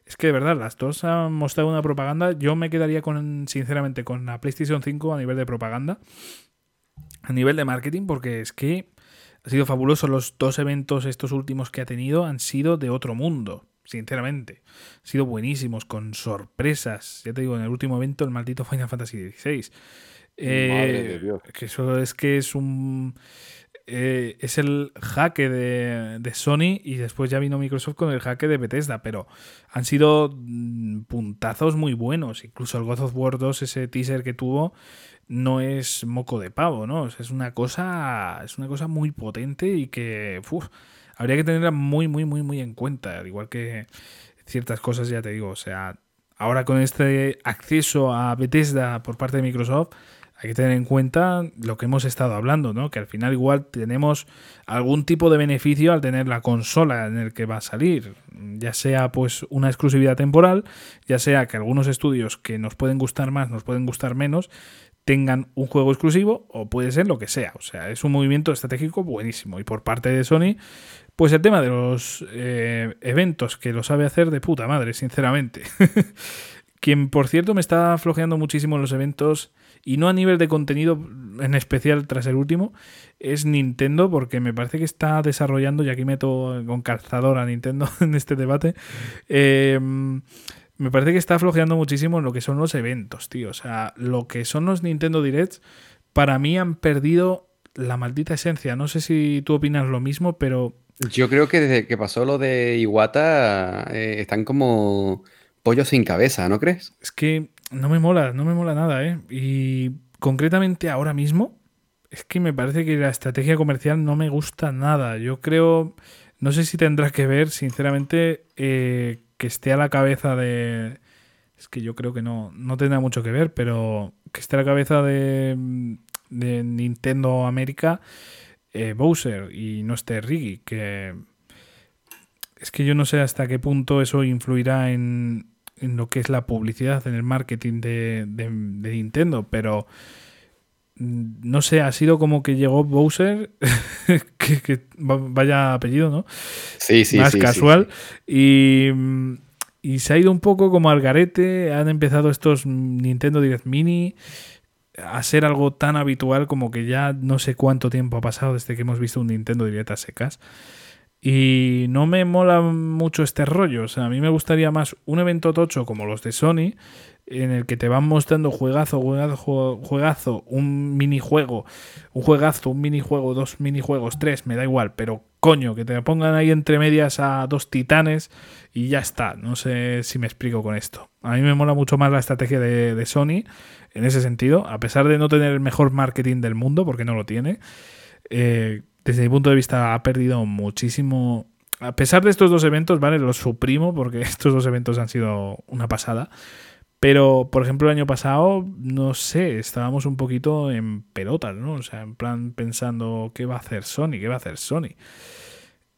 es que de verdad, las dos han mostrado una propaganda, yo me quedaría con, sinceramente, con la PlayStation 5 a nivel de propaganda, a nivel de marketing, porque es que ha sido fabuloso. Los dos eventos, estos últimos que ha tenido, han sido de otro mundo, sinceramente. Han sido buenísimos, con sorpresas. Ya te digo, en el último evento, el maldito Final Fantasy XVI. Eh, Madre de Dios. Que eso es que es un. Eh, es el jaque de, de Sony y después ya vino Microsoft con el jaque de Bethesda, pero han sido mm, puntazos muy buenos. Incluso el God of War 2, ese teaser que tuvo, no es moco de pavo, ¿no? O sea, es una cosa. Es una cosa muy potente y que. habría que tenerla muy, muy, muy, muy en cuenta. Al igual que ciertas cosas, ya te digo. O sea, ahora con este acceso a Bethesda por parte de Microsoft, hay que tener en cuenta lo que hemos estado hablando, ¿no? Que al final igual tenemos algún tipo de beneficio al tener la consola en el que va a salir, ya sea pues una exclusividad temporal, ya sea que algunos estudios que nos pueden gustar más, nos pueden gustar menos, tengan un juego exclusivo o puede ser lo que sea. O sea, es un movimiento estratégico buenísimo. Y por parte de Sony, pues el tema de los eh, eventos que lo sabe hacer de puta madre, sinceramente. [laughs] Quien, por cierto, me está flojeando muchísimo en los eventos, y no a nivel de contenido en especial tras el último, es Nintendo, porque me parece que está desarrollando, y aquí meto con calzador a Nintendo [laughs] en este debate, eh, me parece que está flojeando muchísimo en lo que son los eventos, tío. O sea, lo que son los Nintendo Directs, para mí han perdido la maldita esencia. No sé si tú opinas lo mismo, pero... Yo creo que desde que pasó lo de Iwata, eh, están como pollo sin cabeza, ¿no crees? Es que no me mola, no me mola nada, ¿eh? Y concretamente ahora mismo, es que me parece que la estrategia comercial no me gusta nada. Yo creo, no sé si tendrá que ver, sinceramente, eh, que esté a la cabeza de... Es que yo creo que no, no tendrá mucho que ver, pero que esté a la cabeza de, de Nintendo América eh, Bowser y no esté Riggy, que es que yo no sé hasta qué punto eso influirá en, en lo que es la publicidad, en el marketing de, Nintendo, pero mm, no sé, ha sido como que llegó Bowser, [laughs] que, vaya apellido, ¿no? Sí, sí, Más sí, casual. Y, mm, y, se ha ido un poco como al garete. Han empezado estos Nintendo Direct Mini a ser algo tan habitual como que ya no sé cuánto tiempo ha pasado desde que hemos visto un Nintendo Direct a secas. Y no me mola mucho este rollo. O sea, a mí me gustaría más un evento tocho como los de Sony, en el que te van mostrando juegazo, juegazo, juegazo, un minijuego, un juegazo, un minijuego, dos minijuegos, tres, me da igual, pero coño, que te pongan ahí entre medias a dos titanes y ya está. No sé si me explico con esto. A mí me mola mucho más la estrategia de, de Sony en ese sentido, a pesar de no tener el mejor marketing del mundo, porque no lo tiene. Eh, desde mi punto de vista ha perdido muchísimo. A pesar de estos dos eventos, ¿vale? Los suprimo porque [laughs] estos dos eventos han sido una pasada. Pero, por ejemplo, el año pasado, no sé, estábamos un poquito en pelotas, ¿no? O sea, en plan pensando, ¿qué va a hacer Sony? ¿Qué va a hacer Sony?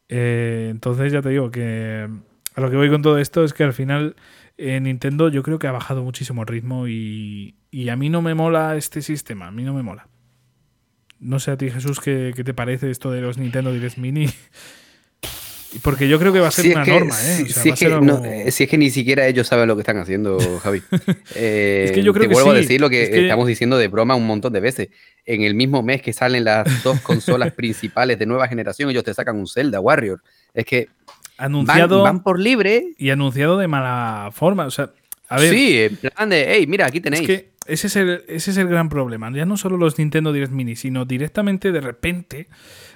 Eh, entonces ya te digo que a lo que voy con todo esto es que al final eh, Nintendo yo creo que ha bajado muchísimo el ritmo y, y a mí no me mola este sistema, a mí no me mola. No sé a ti, Jesús, ¿qué, te parece esto de los Nintendo Direct Mini? [laughs] Porque yo creo que va a ser una norma, ¿eh? si, es que, ni siquiera ellos saben lo que están haciendo, [laughs] Javi. es que yo creo te vuelvo a decir lo que, estamos diciendo de broma un montón de veces. En el mismo mes que salen las [laughs] dos consolas principales de nueva generación, ellos te sacan un Zelda Warrior. Es que anunciado van, por libre. Y anunciado de mala forma. O sea, a ver. Sí, en plan de, hey, mira, aquí tenéis. Es que ese es, el, ese es el gran problema. Ya no solo los Nintendo Direct Mini, sino directamente de repente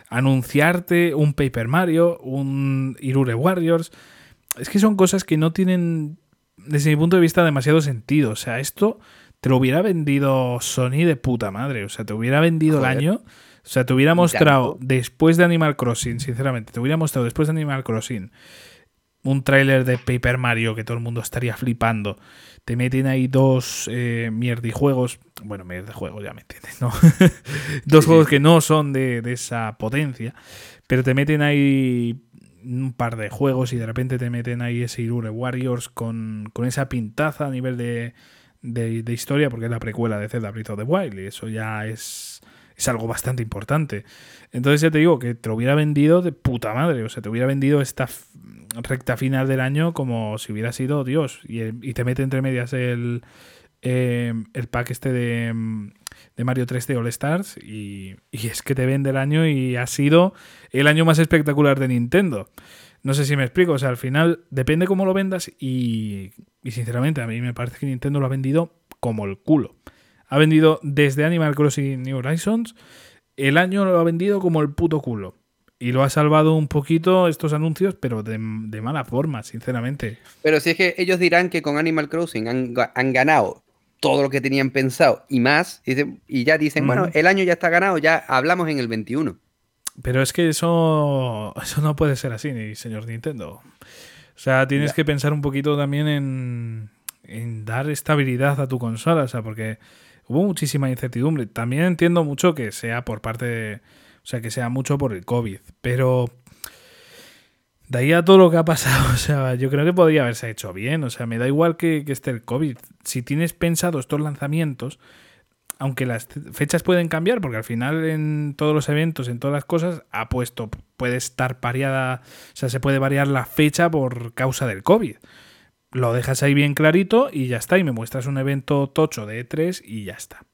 anunciarte un Paper Mario, un Irure Warriors. Es que son cosas que no tienen, desde mi punto de vista, demasiado sentido. O sea, esto te lo hubiera vendido Sony de puta madre. O sea, te hubiera vendido el año. O sea, te hubiera mostrado después de Animal Crossing, sinceramente, te hubiera mostrado después de Animal Crossing un tráiler de Paper Mario que todo el mundo estaría flipando te meten ahí dos eh, mierdijuegos, bueno, mierdijuegos, ya me entiendes, ¿no? [laughs] dos juegos que no son de, esa potencia, pero te meten ahí un par de juegos y de repente te meten ahí ese Irure Warriors con, esa pintaza a nivel de, de, historia, porque es la precuela de Zelda Breath of the Wild, y eso ya es, es algo bastante importante. Entonces ya te digo que te lo hubiera vendido de puta madre, o sea, te hubiera vendido esta recta final del año como si hubiera sido Dios. Y, te mete entre medias el, eh, el pack este de, de Mario 3D All Stars y, y, es que te vende el año y ha sido el año más espectacular de Nintendo. No sé si me explico, o sea, al final depende cómo lo vendas y, y sinceramente a mí me parece que Nintendo lo ha vendido como el culo. Ha vendido desde Animal Crossing New Horizons, el año lo ha vendido como el puto culo. Y lo ha salvado un poquito estos anuncios, pero de, mala forma, sinceramente. Pero si es que ellos dirán que con Animal Crossing han, ganado todo lo que tenían pensado y más, y, ya dicen, bueno, el año ya está ganado, ya hablamos en el 21. Pero es que eso, [laughs] eso no puede ser así, señor Nintendo. O sea, tienes que pensar un poquito también en, en dar estabilidad a tu consola, o sea, porque hubo muchísima incertidumbre. También entiendo mucho que sea por parte de, o sea, que sea mucho por el COVID, pero de ahí a todo lo que ha pasado, [laughs] o sea, yo creo que podría haberse hecho bien, o sea, me da igual que, esté el COVID. Si tienes pensado estos lanzamientos, aunque las fechas pueden cambiar, porque al final en todos los eventos, en todas las cosas, ha puesto, puede estar variada, o sea, se puede variar la fecha por causa del COVID. Lo dejas ahí bien clarito y ya está, y me muestras un evento tocho de E3 y ya está.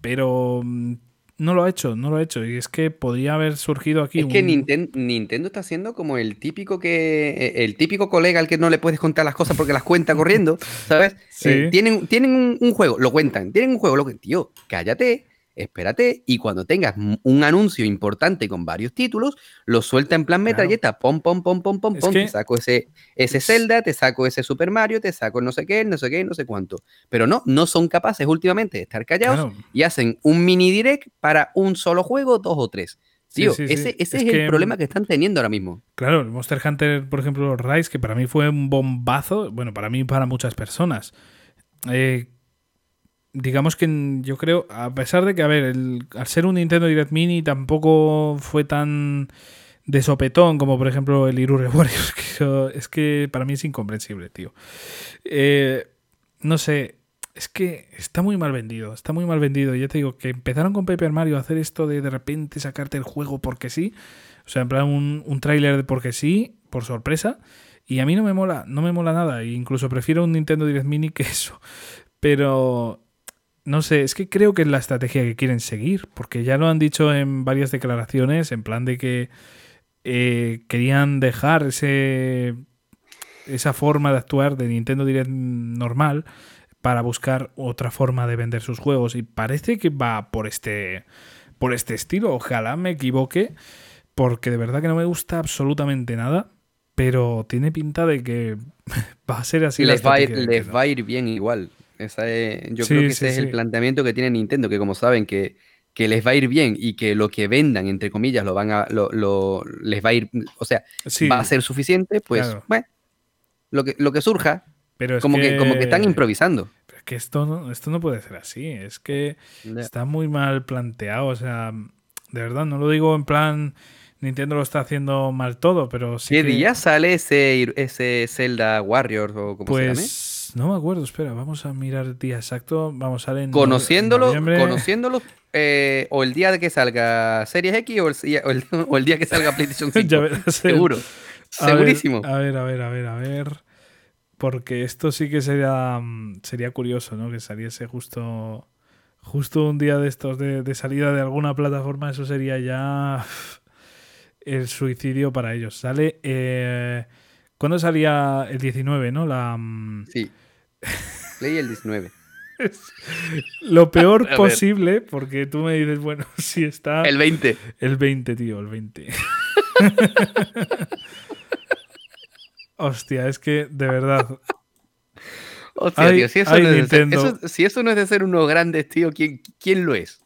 Pero mm, no lo ha hecho, no lo ha hecho. Y es que podría haber surgido aquí. Es que Nintendo está siendo como el típico que. Eh, el típico colega al que no le puedes contar las cosas porque las cuenta corriendo, [laughs] ¿sabes? Eh, tienen tienen un, juego, lo cuentan. Tienen un juego, lo que. Tío, cállate espérate y cuando tengas un anuncio importante con varios títulos, lo suelta en plan metralleta, pom, pom, pom, pom, pom, pom, te saco ese, ese Zelda, te saco ese Super Mario, te saco no sé qué, no sé qué, no sé cuánto. Pero no, no son capaces últimamente de estar callados y hacen un mini direct para un solo juego, dos o tres. Tío, ese, es, el problema que están teniendo ahora mismo. Claro, el Monster Hunter, por ejemplo, Rise, que para mí fue un bombazo, bueno, para mí y para muchas personas. Eh, digamos que yo creo, a pesar de que, a ver, el, al ser un Nintendo Direct Mini tampoco fue tan de sopetón como por ejemplo el Irure [laughs] Warriors, es que para mí es incomprensible, tío. Eh, no sé, es que está muy mal vendido, está muy mal vendido. Ya te digo, que empezaron con Paper Mario a hacer esto de de repente sacarte el juego porque sí, o sea, en plan un, un tráiler de porque sí, por sorpresa. Y a mí no me mola, no me mola nada. E incluso prefiero un Nintendo Direct Mini que [laughs] eso. Pero no sé, es que creo que es la estrategia que quieren seguir, porque ya lo han dicho en varias declaraciones, en plan de que eh, querían dejar ese, esa forma de actuar de Nintendo Direct normal para buscar otra forma de vender sus juegos y parece que va por este por este estilo, ojalá me equivoque, porque de verdad que no me gusta absolutamente nada, pero tiene pinta de que [laughs] va a ser así. Les, va, les va a ir bien igual. Esa yo creo que ese es el planteamiento que tiene Nintendo, que como saben que, que, les va a ir bien y que lo que vendan, entre comillas, lo van a, lo, les va a ir, o sea, va a ser suficiente, pues, bueno, lo que, lo que surja, Pero como, que, como que están improvisando. Pero es que esto no, esto no puede ser así, es que está muy mal planteado, o sea, de verdad, no lo digo en plan... Nintendo lo está haciendo mal todo, pero sí. ¿Qué día sale ese, ese Zelda Warriors o como se llame? No me acuerdo, espera, vamos a mirar el día exacto. Vamos a ver Conociéndolo, conociéndolo eh, o el día de que salga Series X o el, [laughs] o el, día que salga PlayStation [laughs] 5. Seguro. Segurísimo. a ver, a ver, a ver, a ver. Porque esto sí que sería, mm, sería curioso, ¿no? Que saliese justo, justo un día de estos de, salida de alguna plataforma. Eso sería ya [laughs] el suicidio para ellos. Sale. Eh, ¿Cuándo salía el 19, no? La, mm, sí. Leí el 19. [laughs] Lo peor [laughs] posible, porque tú me dices, bueno, [laughs] si está. El 20. El 20, tío, el 20. Hostia, es que de verdad. Hostia, tío, si eso, no es de ser, si eso no es de ser unos grandes, tío, ¿quién, quién lo es?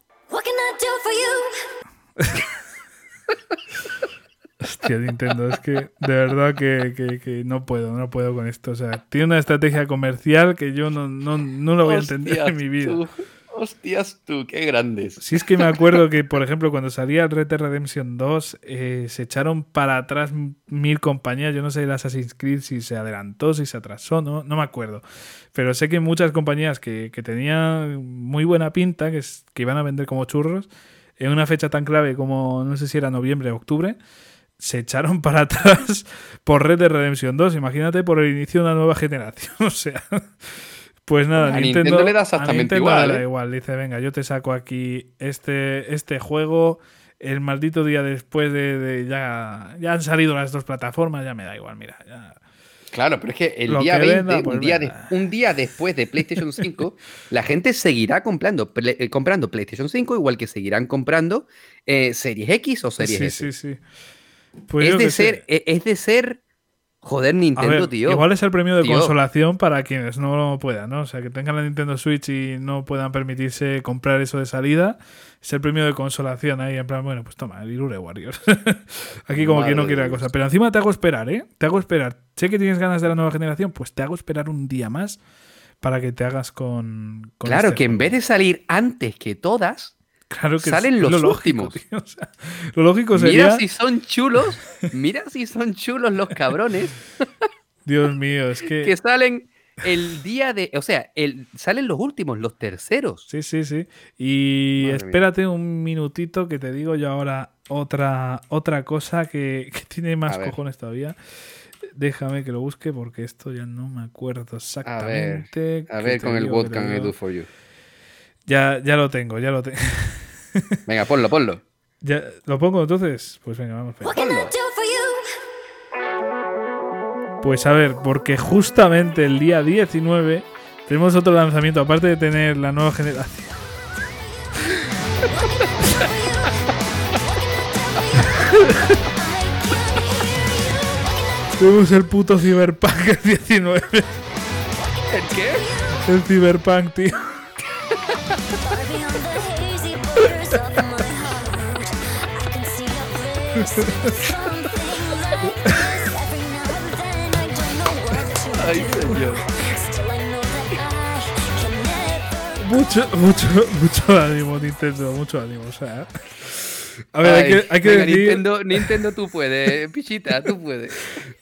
Hostia, Nintendo, es que de verdad que, no puedo, no puedo con esto. O sea, tiene una estrategia comercial que yo no, no, lo voy a entender en mi vida. Hostias tú, qué grandes. Sí, es que me acuerdo que, por ejemplo, cuando salía el Red Dead Redemption 2, eh, se echaron para atrás mil compañías. Yo no sé el Assassin's Creed si se adelantó, si se atrasó, no, no me acuerdo. Pero sé que muchas compañías que, tenían muy buena pinta, que, que iban a vender como churros, en una fecha tan clave como, no sé si era noviembre o octubre, se echaron para atrás [laughs] por Red de Redemption 2. Imagínate por el inicio de una nueva generación. [laughs] o sea, pues nada, a Nintendo, le da exactamente igual. Le da ¿eh? igual. Dice, venga, yo te saco aquí este, este juego. El maldito día después de, ya, ya han salido las dos plataformas, ya me da igual, mira. Claro, pero es que el día 20, pues un, día un, día después de PlayStation [laughs] 5, la gente seguirá comprando, eh, comprando PlayStation 5, igual que seguirán comprando eh, Series X o Series sí, S. Sí, sí, sí. Pues es, de ser, e, es de ser. Joder, Nintendo, tío. Igual es el premio de consolación para quienes no puedan, ¿no? O sea, que tengan la Nintendo Switch y no puedan permitirse comprar eso de salida. Es el premio de consolación ahí, en plan, bueno, pues toma, el Irure Warriors. [laughs] Aquí como que no quiere la cosa. Pero encima te hago esperar, ¿eh? Te hago esperar. Sé que tienes ganas de la nueva generación, pues te hago esperar un día más para que te hagas con. con Claro, este que en vez de salir antes que todas, Claro que salen los lo lógico, últimos. [laughs] tío, o sea, lo lógico sería. mira si son chulos, mira si son chulos los cabrones [laughs] Dios mío, es que. que salen el día de, o sea, el, salen los últimos, los terceros. Sí, sí, sí. Y Madre mía. espérate un minutito que te digo yo ahora otra, otra cosa que, [laughs] que tiene más A ver. cojones todavía. Déjame que lo busque porque esto ya no me acuerdo exactamente. A ver con el I digo. Do For You. Ya, ya lo tengo, ya lo tengo. [laughs] Venga, ponlo, ponlo. Ya, ¿Lo pongo entonces? Pues venga, vamos. venga. Ponlo. Pues a ver, porque justamente el día 19 tenemos otro lanzamiento, aparte de tener la nueva generación. [laughs] Tenemos el puto Cyberpunk el 19. ¿El qué? El Cyberpunk, tío. [laughs] Ay, Mucho, mucho, mucho ánimo, Nintendo, mucho ánimo. O sea. A ver, hay Ay, que, hay que venga, decir. Nintendo, Nintendo, tú puedes, [laughs] pichita, tú puedes.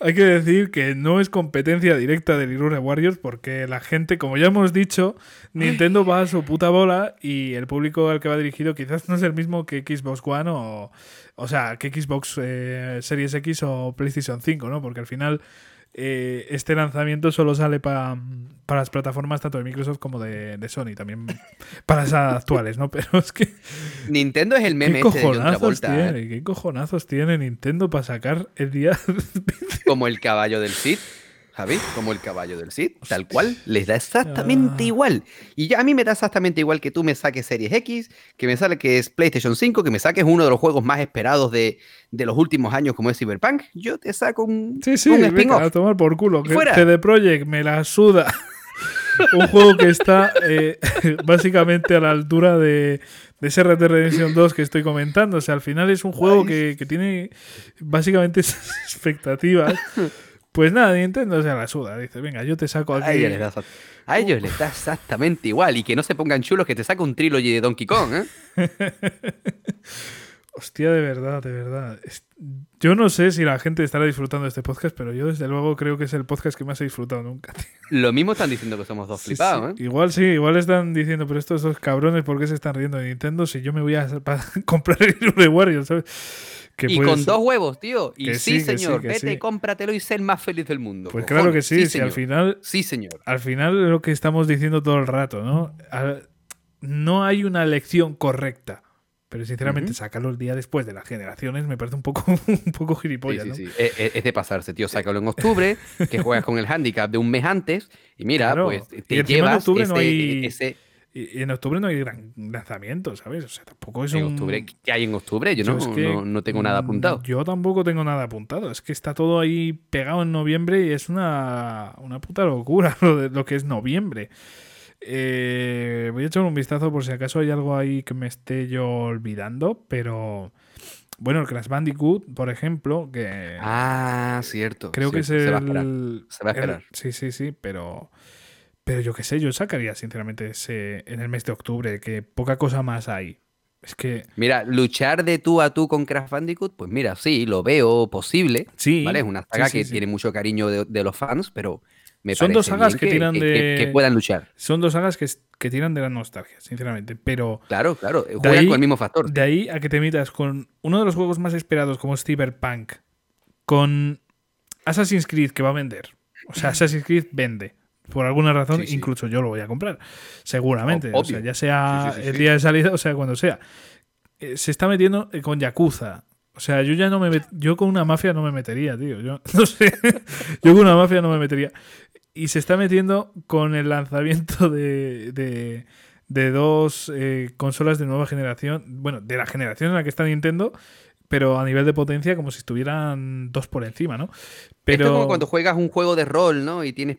Hay que decir que no es competencia directa del Irure Warriors porque la gente, como ya hemos dicho, Nintendo va a su puta bola y el público al que va dirigido quizás no es el mismo que Xbox One o, o sea, que Xbox eh, Series X o PlayStation 5, ¿no? Porque al final eh, este lanzamiento solo sale pa- para las plataformas tanto de Microsoft como de, de Sony, también para las actuales, ¿no? [laughs] Pero es que Nintendo es el ¿qué meme este de cojonazos ¿eh? tiene? ¿Qué cojonazos tiene Nintendo para sacar el día [laughs] como el caballo del Cid. Javi, como el caballo del Cid, tal cual, les da exactamente Ah. igual. Y ya a mí me da exactamente igual que tú me saques Series X, que me sale que es PlayStation 5, que me saques uno de los juegos más esperados de, de los últimos años como es Cyberpunk. Yo te saco un, Sí, sí, un spin-off. a tomar por culo. Que fuera. CD Projekt me la suda. [laughs] Un juego que está eh, [laughs] básicamente a la altura de, de ese Red Dead Redemption 2 que estoy comentando. O sea, al final es un juego que, que tiene básicamente esas [laughs] expectativas. Pues nada, Nintendo se la suda. Dice, venga, yo te saco A aquí. ellos, les da, a ellos les da exactamente igual. Y que no se pongan chulos que te saca un trilogy de Donkey Kong, ¿eh? [laughs] Hostia, de verdad, de verdad. Yo no sé si la gente estará disfrutando de este podcast, pero yo desde luego creo que es el podcast que más he disfrutado nunca. tío. Lo mismo están diciendo que somos dos Sí, flipados, sí. ¿eh? Igual sí, igual están diciendo, pero estos dos cabrones, ¿por qué se están riendo de Nintendo si yo me voy a [laughs] comprar el Warriors, ¿sabes? Y con ser- dos huevos, tío. Y Que sí, sí, que sí, señor, vete, sí. cómpratelo y sé el más feliz del mundo. Pues cojones. claro que sí, si al final, Sí, señor. al final es lo que estamos diciendo todo el rato, ¿no? Al- no hay una elección correcta. Pero sinceramente, Ujú. sacarlo el día después de las generaciones me parece un poco, [laughs] un poco Sí, gilipollas, sí, ¿no? sí. Es, es- es de pasarse, tío. Sácalo en octubre, que juegas con el handicap de un mes antes. Y mira, Claro. pues Y te en llevas octubre ese, no hay- ese- Y, en octubre no hay gran lanzamiento, ¿sabes? O sea, tampoco es En un... octubre, ¿qué hay en octubre? Yo, no, es que, no, no tengo nada apuntado. Yo tampoco tengo nada apuntado. Es que está todo ahí pegado en noviembre y es una, una puta locura [laughs] lo, de, lo que es noviembre. Eh, voy a echar un vistazo por si acaso hay algo ahí que me esté yo olvidando, pero bueno, el Crash Bandicoot, por ejemplo, que Ah, cierto. creo que es el, Se va a esperar. Se va a el- esperar. sí, sí, sí, pero pero yo qué sé, yo sacaría sinceramente ese en el mes de octubre, que poca cosa más hay. Es que Mira, luchar de tú a tú con Crash Bandicoot, pues mira, sí, lo veo posible. sí, ¿Vale? Es una saga sí, que sí. tiene mucho cariño de, de los fans, pero me Son parece dos sagas bien que tiran que- de- que puedan luchar. Son dos sagas que, que tiran de la nostalgia, sinceramente. Pero Claro, claro. Juegan ahí- con el mismo factor. de ahí a que te metas con uno de los juegos más esperados como Cyberpunk, con Assassin's Creed que va a vender. O sea, [clears throat] Assassin's Creed vende. Por alguna razón, Sí, sí. incluso yo lo voy a comprar. Seguramente. O- O sea, ya sea Sí, el día de salida, o sea, cuando sea. Eh, Se está metiendo eh, con Yakuza. O sea, yo ya no me met- yo con una mafia no me metería, tío. Yo [laughs] no sé. yo con una mafia no me metería. Y se está metiendo con el lanzamiento de, de, de dos eh, consolas de nueva generación. Bueno, de la generación en la que está Nintendo, pero a nivel de potencia como si estuvieran dos por encima, ¿no? Pero Esto es como cuando juegas un juego de rol, ¿no? Y tienes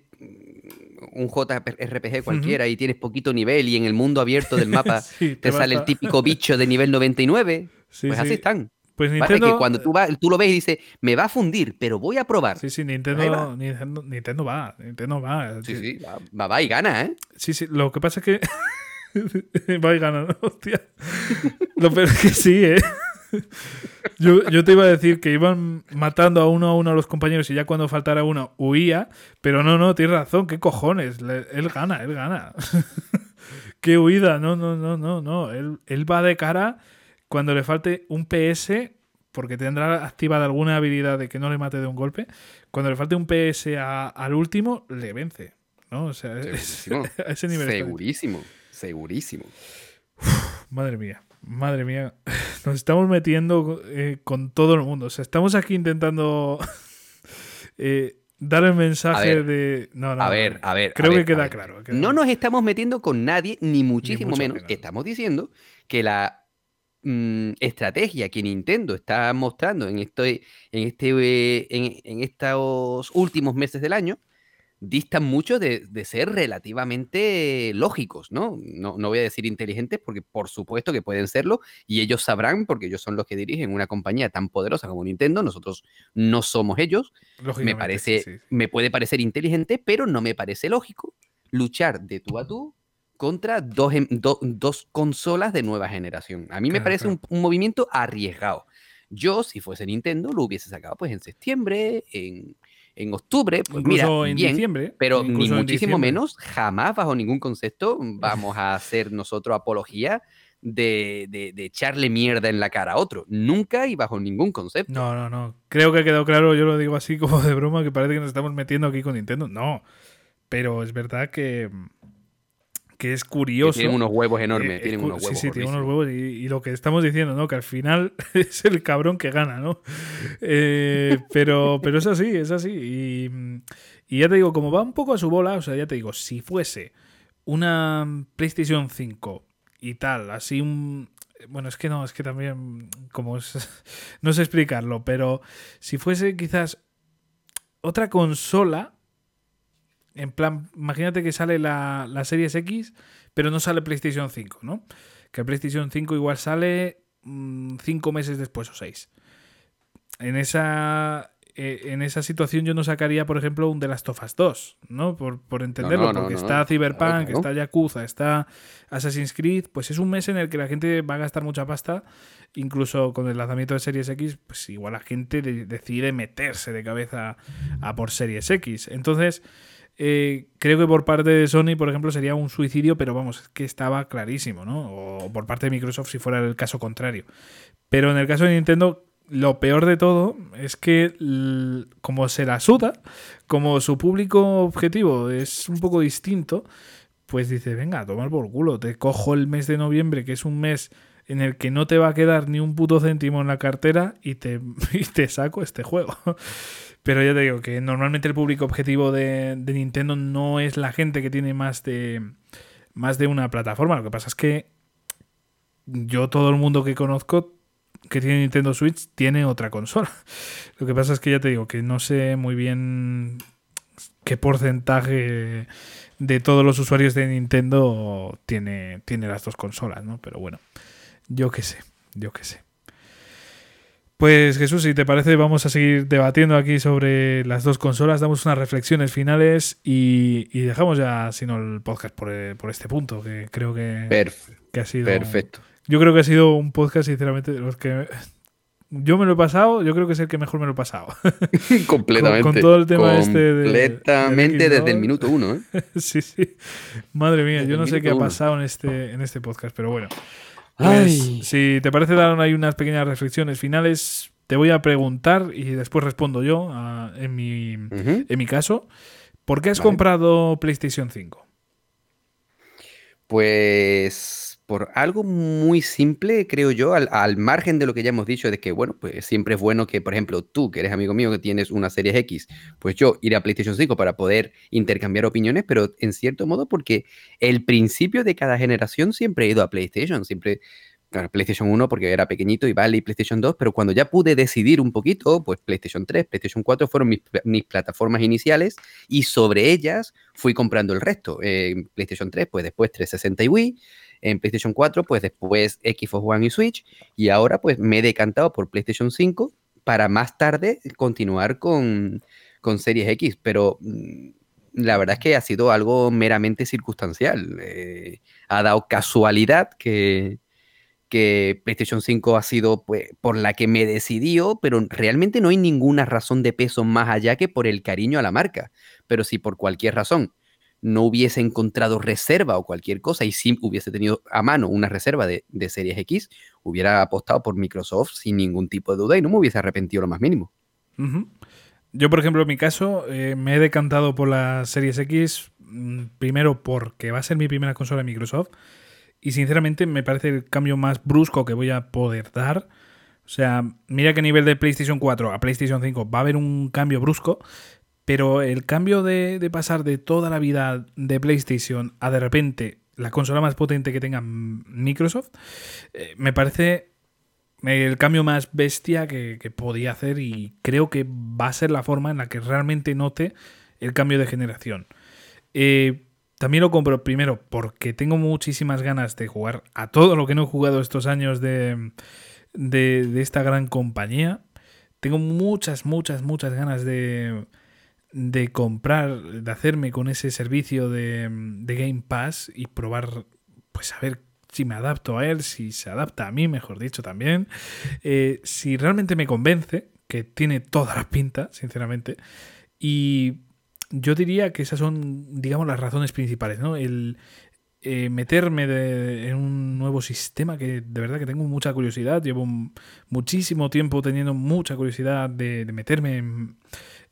un JRPG cualquiera y tienes poquito nivel y en el mundo abierto del [laughs] mapa Sí, te, sale el típico bicho de nivel 99. Sí, pues así sí. están. Pues ¿vale? Nintendo. Que cuando tú, vas, tú lo ves y dices, me va a fundir, pero voy a probar. Sí, sí, Nintendo, va. Nintendo, Nintendo va. Nintendo va. Sí, sí, va, va, va y gana, ¿eh? Sí, sí, lo que pasa es que. [laughs] Va y gana, ¿no? [laughs] Hostia. Lo peor es que sí, ¿eh? Yo, yo te iba a decir que iban matando a uno a uno a los compañeros y ya cuando faltara uno huía, pero no, no, tienes razón, ¿qué cojones? Le- él gana, él gana. [laughs] qué huida, no, no, no, no, no. Él, él va de cara cuando le falte un PS, porque tendrá activada alguna habilidad de que no le mate de un golpe. Cuando le falte un PS a- al último, le vence. ¿no? O sea, es- [laughs] a ese nivel. Segurísimo, segurísimo. Madre mía, madre mía. [laughs] Nos estamos metiendo eh, con todo el mundo. O sea, estamos aquí intentando [laughs] eh, dar el mensaje ver, de. No, no, A ver, a ver. Creo a que ver, queda claro. queda No claro. nos estamos metiendo con nadie, ni muchísimo menos. menos. Estamos diciendo que la mm, estrategia que Nintendo está mostrando en, esto, en, este, eh, en, en estos últimos meses del año distan mucho de, de ser relativamente lógicos, ¿no? ¿no? No voy a decir inteligentes porque por supuesto que pueden serlo y ellos sabrán porque ellos son los que dirigen una compañía tan poderosa como Nintendo, nosotros no somos ellos, me parece, sí, sí. me puede parecer inteligente, pero no me parece lógico luchar de tú a tú contra dos, em- do- dos consolas de nueva generación. A mí me parece claro. Un, un movimiento arriesgado. Yo, si fuese Nintendo, lo hubiese sacado pues en septiembre, en, en octubre, pues mira, Incluso en bien, diciembre. pero ni en muchísimo menos, jamás bajo ningún concepto vamos a hacer nosotros apología de, de- de echarle mierda en la cara a otro. Nunca y bajo ningún concepto. No, no, no. Creo que ha quedado claro, yo lo digo así como de broma, que parece que nos estamos metiendo aquí con Nintendo. No. Pero es verdad que, que es Que curioso. tienen unos huevos enormes, Eh, tienen unos huevos. Sí, sí, tiene unos huevos. Y, y lo que estamos diciendo, ¿no? Que al final [laughs] es el cabrón que gana, ¿no? Eh, pero, pero es así, es así. Y, y ya te digo, como va un poco a su bola, o sea, ya te digo, si fuese una PlayStation 5 y tal, así un. Bueno, es que no, es que también, como es, [laughs] no sé explicarlo, pero si fuese quizás otra consola, en plan, imagínate que sale la, la Series X, pero no sale PlayStation 5, ¿no? Que el PlayStation 5 igual sale 5 meses después o 6. En esa, eh, en esa situación yo no sacaría, por ejemplo, un The Last of Us 2, ¿no? Por, por entenderlo, no, no, porque no, está. Cyberpunk, está Yakuza, está Assassin's Creed, pues es un mes en el que la gente va a gastar mucha pasta, incluso con el lanzamiento de Series X, pues igual la gente de- decide meterse de cabeza a por Series X. Entonces, eh, creo que por parte de Sony, por ejemplo, sería un suicidio, pero vamos, es que estaba clarísimo, ¿no? O por parte de Microsoft si fuera el caso contrario. Pero en el caso de Nintendo, lo peor de todo es que, como se la suda, como su público objetivo es un poco distinto, pues dice, venga, a tomar por culo, te cojo el mes de noviembre, que es un mes en el que no te va a quedar ni un puto céntimo en la cartera y te, [laughs] y te saco este juego. Pero ya te digo que normalmente el público objetivo de, de Nintendo no es la gente que tiene más de, más de una plataforma. Lo que pasa es que yo, todo el mundo que conozco que tiene Nintendo Switch, tiene otra consola. [laughs] Lo que pasa es que ya te digo que no sé muy bien qué porcentaje de todos los usuarios de Nintendo tiene, tiene las dos consolas, ¿no? Pero bueno, yo qué sé, yo qué sé. Pues Jesús, si te parece, vamos a seguir debatiendo aquí sobre las dos consolas, damos unas reflexiones finales y, y dejamos ya, si no, el podcast por, eh, por este punto, que creo que, Perf- que ha sido... perfecto. Yo creo que ha sido un podcast, sinceramente, de los que yo me lo he pasado, yo creo que es el que mejor me lo he pasado. [laughs] Completamente. con todo el tema este de- Completamente desde el minuto uno, ¿eh? [laughs] sí, sí. Madre mía, Desde yo no sé qué ha pasado en este, en este podcast, pero bueno. Pues, Ay. si te parece, dar ahí unas pequeñas reflexiones finales. Te voy a preguntar y después respondo yo ah, en, mi, en mi caso. ¿Por qué has Vale. comprado PlayStation 5? Pues por algo muy simple, creo yo, al, al margen de lo que ya hemos dicho, de que, bueno, pues siempre es bueno que, por ejemplo, tú, que eres amigo mío, que tienes una Series X, pues yo iré a PlayStation 5 para poder intercambiar opiniones, pero en cierto modo porque el principio de cada generación siempre he ido a PlayStation, siempre, claro, PlayStation 1 porque era pequeñito y vale, y PlayStation 2, pero cuando ya pude decidir un poquito, pues PlayStation 3, PlayStation 4 fueron mis, mis plataformas iniciales y sobre ellas fui comprando el resto. Eh, PlayStation 3, pues después 360 y Wii. En PlayStation 4, pues después Xbox One y Switch, y ahora pues me he decantado por PlayStation 5 para más tarde continuar con, con Series X, pero mm, la verdad es que ha sido algo meramente circunstancial. Eh, ha dado casualidad que, que PlayStation 5 ha sido pues, por la que me decidió, pero realmente no hay ninguna razón de peso más allá que por el cariño a la marca. Pero si por cualquier razón no hubiese encontrado reserva o cualquier cosa y si hubiese tenido a mano una reserva de, Series X, hubiera apostado por Microsoft sin ningún tipo de duda y no me hubiese arrepentido lo más mínimo. Yo, por ejemplo, en mi caso, eh, me he decantado por la Series X, mm, primero porque va a ser mi primera consola de Microsoft, y sinceramente me parece el cambio más brusco que voy a poder dar. O sea, mira que a nivel de PlayStation 4 a PlayStation 5 va a haber un cambio brusco, pero el cambio de, pasar de toda la vida de PlayStation a de repente la consola más potente que tenga Microsoft, eh, me parece el cambio más bestia que, podía hacer y creo que va a ser la forma en la que realmente note el cambio de generación. Eh, también lo compro primero porque tengo muchísimas ganas de jugar a todo lo que no he jugado estos años de, de esta gran compañía. Tengo muchas, muchas, muchas ganas de, de comprar, de hacerme con ese servicio de, de Game Pass y probar, pues a ver si me adapto a él, si se adapta a mí, mejor dicho, también. Eh, si realmente me convence, que tiene toda la pinta, sinceramente. Y yo diría que esas son, digamos, las razones principales, ¿no? El eh, meterme de- en un nuevo sistema que de verdad que tengo mucha curiosidad. Llevo muchísimo tiempo teniendo mucha curiosidad de, de meterme en,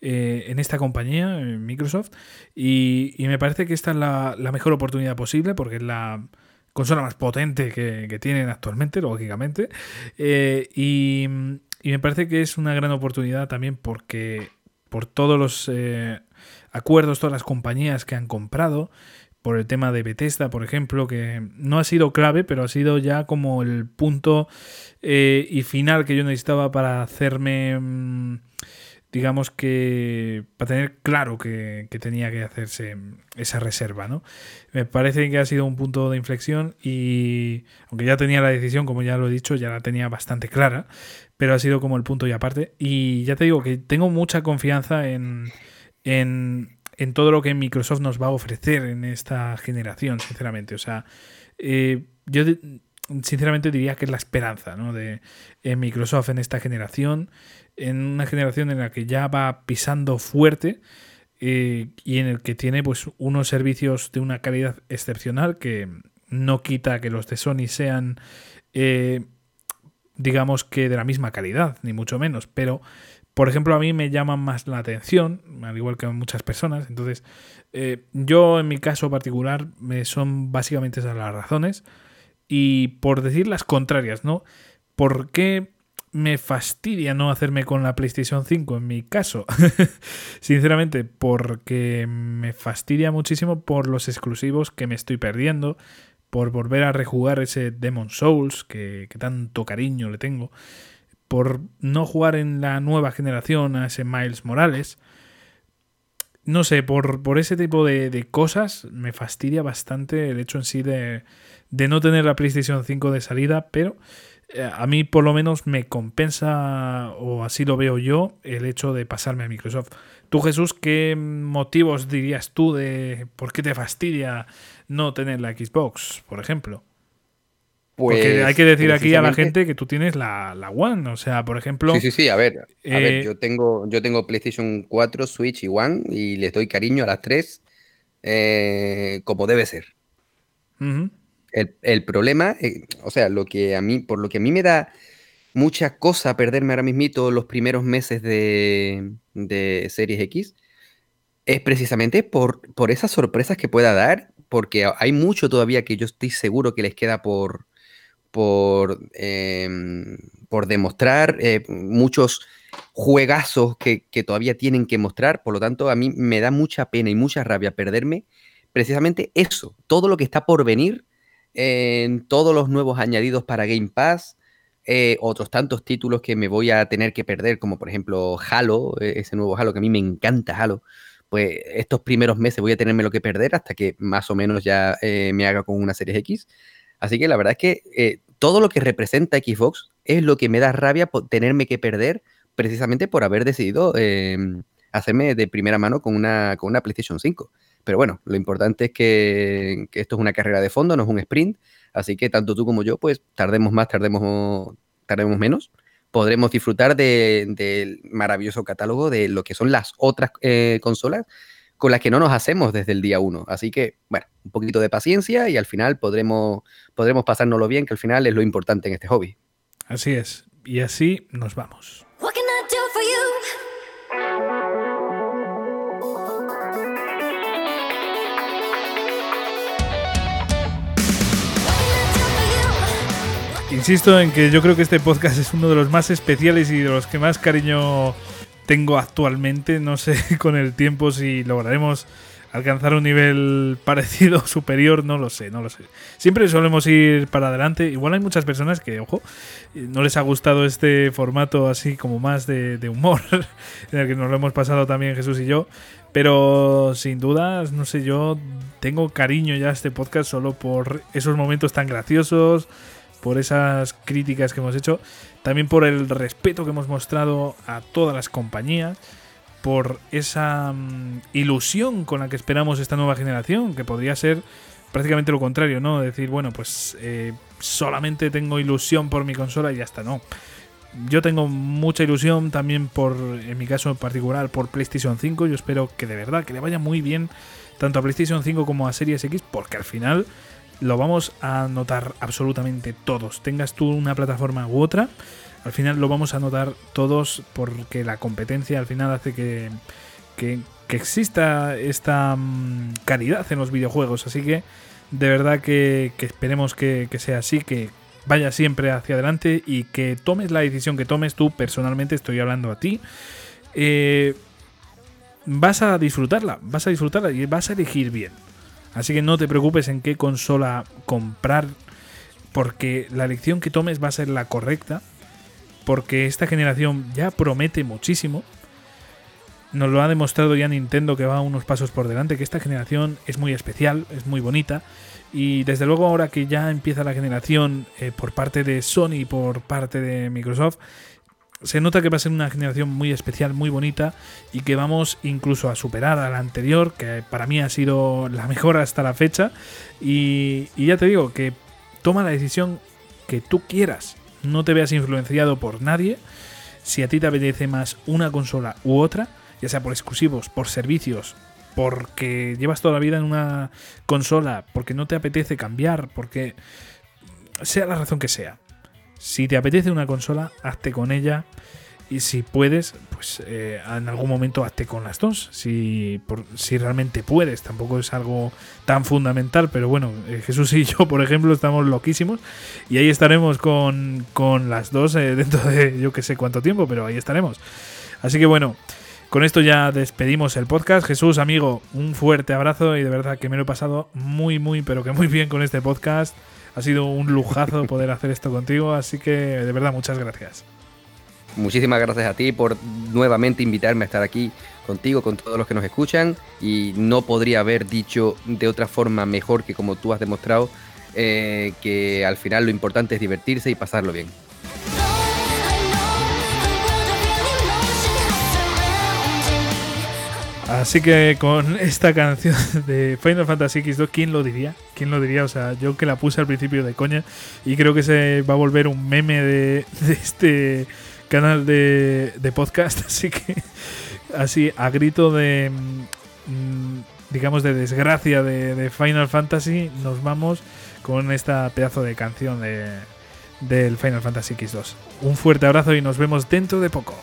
eh, en esta compañía, en Microsoft. Y, me parece que esta es la, mejor oportunidad posible porque es la consola más potente que, tienen actualmente, lógicamente. Eh, y, me parece que es una gran oportunidad también porque por todos los eh, acuerdos, todas las compañías que han comprado, por el tema de Bethesda, por ejemplo, que no ha sido clave, pero ha sido ya como el punto y final que yo necesitaba para hacerme, mm, digamos que, para tener claro que, que tenía que hacerse esa reserva, ¿no? Me parece que ha sido un punto de inflexión y, aunque ya tenía la decisión, como ya lo he dicho, ya la tenía bastante clara, pero ha sido como el punto y aparte. Y ya te digo que tengo mucha confianza en, en, en todo lo que Microsoft nos va a ofrecer en esta generación, sinceramente. O sea, eh, yo sinceramente diría que es la esperanza ¿no? de Microsoft en esta generación, en una generación en la que ya va pisando fuerte eh, y en el que tiene pues unos servicios de una calidad excepcional que no quita que los de Sony sean eh, digamos que de la misma calidad, ni mucho menos, pero por ejemplo, a mí me llaman más la atención, al igual que a muchas personas. Entonces, eh, yo en mi caso particular me son básicamente esas las razones. Y por decir las contrarias, ¿no? ¿Por qué me fastidia no hacerme con la PlayStation 5 en mi caso? [laughs] Sinceramente, porque me fastidia muchísimo por los exclusivos que me estoy perdiendo, por volver a rejugar ese Demon Souls que, que tanto cariño le tengo por no jugar en la nueva generación a ese Miles Morales. No sé, por, por ese tipo de, de cosas me fastidia bastante el hecho en sí de, de no tener la PlayStation 5 de salida, pero a mí por lo menos me compensa, o así lo veo yo, el hecho de pasarme a Microsoft. Tú, Jesús, ¿qué motivos dirías tú de por qué te fastidia no tener la Xbox, por ejemplo? Porque Pues, hay que decir aquí a la gente que tú tienes la, la One. O sea, por ejemplo, Sí, sí, sí, a ver, a Eh, ver, yo tengo, yo tengo PlayStation 4, Switch y One y les doy cariño a las tres eh, como debe ser. ujú, El, el problema, eh, o sea, lo que a mí, por lo que a mí me da mucha cosa perderme ahora mismito los primeros meses de, de Series X, es precisamente por, por esas sorpresas que pueda dar, porque hay mucho todavía que yo estoy seguro que les queda por, por, em, por demostrar, eh, muchos juegazos que, que todavía tienen que mostrar, por lo tanto a mí me da mucha pena y mucha rabia perderme precisamente eso, todo lo que está por venir en todos los nuevos añadidos para Game Pass, eh, otros tantos títulos que me voy a tener que perder, como por ejemplo Halo, eh, ese nuevo Halo que a mí me encanta Halo, pues estos primeros meses voy a tenerme lo que perder hasta que más o menos ya eh, me haga con una serie X. Así que la verdad es que eh, todo lo que representa Xbox es lo que me da rabia por tenerme que perder precisamente por haber decidido eh, hacerme de primera mano con una, con una PlayStation 5. Pero bueno, lo importante es que, esto es una carrera de fondo, no es un sprint. Así que tanto tú como yo, pues tardemos más, tardemos, tardemos menos. Podremos disfrutar de- del maravilloso catálogo de lo que son las otras eh, consolas con las que no nos hacemos desde el día uno. Así que, bueno, un poquito de paciencia y al final podremos, podremos pasárnoslo bien, que al final es lo importante en este hobby. Así es. Y así nos vamos. Insisto en que yo creo que este podcast es uno de los más especiales y de los que más cariño tengo actualmente. No sé [laughs] con el tiempo si lograremos alcanzar un nivel [laughs] parecido, superior, no lo sé, no lo sé. Siempre solemos ir para adelante. Igual hay muchas personas que, ojo, no les ha gustado este formato así como más de, de humor, [laughs] en el que nos lo hemos pasado también Jesús y yo. Pero sin dudas, no sé, yo tengo cariño ya a este podcast solo por esos momentos tan graciosos, por esas críticas que hemos hecho, también por el respeto que hemos mostrado a todas las compañías, por esa mm, ilusión con la que esperamos esta nueva generación, que podría ser prácticamente lo contrario, ¿no? Decir, bueno, pues eh, solamente tengo ilusión por mi consola y ya está, no. Yo tengo mucha ilusión también por, en mi caso en particular, por PlayStation 5. Yo espero que de verdad, que le vaya muy bien tanto a PlayStation 5 como a Series X, porque al final lo vamos a notar absolutamente todos. Tengas tú una plataforma u otra, al final lo vamos a notar todos porque la competencia al final hace que, que, que exista esta mm, calidad en los videojuegos. Así que de verdad que, esperemos que, que sea así, que vaya siempre hacia adelante y que tomes la decisión que tomes tú, personalmente estoy hablando a ti. eh, vas a disfrutarla, vas a disfrutarla y vas a elegir bien. Así que no te preocupes en qué consola comprar, porque la elección que tomes va a ser la correcta, porque esta generación ya promete muchísimo. Nos lo ha demostrado ya Nintendo que va unos pasos por delante, que esta generación es muy especial, es muy bonita. Y desde luego ahora que ya empieza la generación eh, por parte de Sony y por parte de Microsoft, se nota que va a ser una generación muy especial, muy bonita y que vamos incluso a superar a la anterior, que para mí ha sido la mejor hasta la fecha. Y, y ya te digo que toma la decisión que tú quieras, no te veas influenciado por nadie. Si a ti te apetece más una consola u otra, ya sea por exclusivos, por servicios, porque llevas toda la vida en una consola, porque no te apetece cambiar, porque sea la razón que sea. Si te apetece una consola, hazte con ella. Y si puedes, pues eh, en algún momento hazte con las dos. Si, si realmente puedes, tampoco es algo tan fundamental. Pero bueno, eh, Jesús y yo, [laughs] por ejemplo, estamos loquísimos. Y ahí estaremos con, con las dos eh, dentro de yo que sé cuánto tiempo, pero ahí estaremos. Así que bueno, con esto ya despedimos el podcast. Jesús, amigo, un fuerte abrazo y de verdad que me lo he pasado muy, muy, pero que muy bien con este podcast. Ha sido un lujazo poder hacer esto contigo, así que de verdad muchas gracias. Muchísimas gracias a ti por nuevamente invitarme a estar aquí contigo, con todos los que nos escuchan. Y no podría haber dicho de otra forma mejor que como tú has demostrado, eh, que al final lo importante es divertirse y pasarlo bien. Así que con esta [laughs] canción de Final Fantasy X2, ¿quién lo diría? ¿Quién lo diría? O sea, yo que la puse al principio de coña y creo que se va a volver un meme de, [laughs] este canal de, de podcast. [laughs] Así que, así, a grito de, mm, digamos, de desgracia de, de Final Fantasy, nos vamos con esta pedazo de canción de, del Final Fantasy X2. Un fuerte abrazo y nos vemos dentro de poco.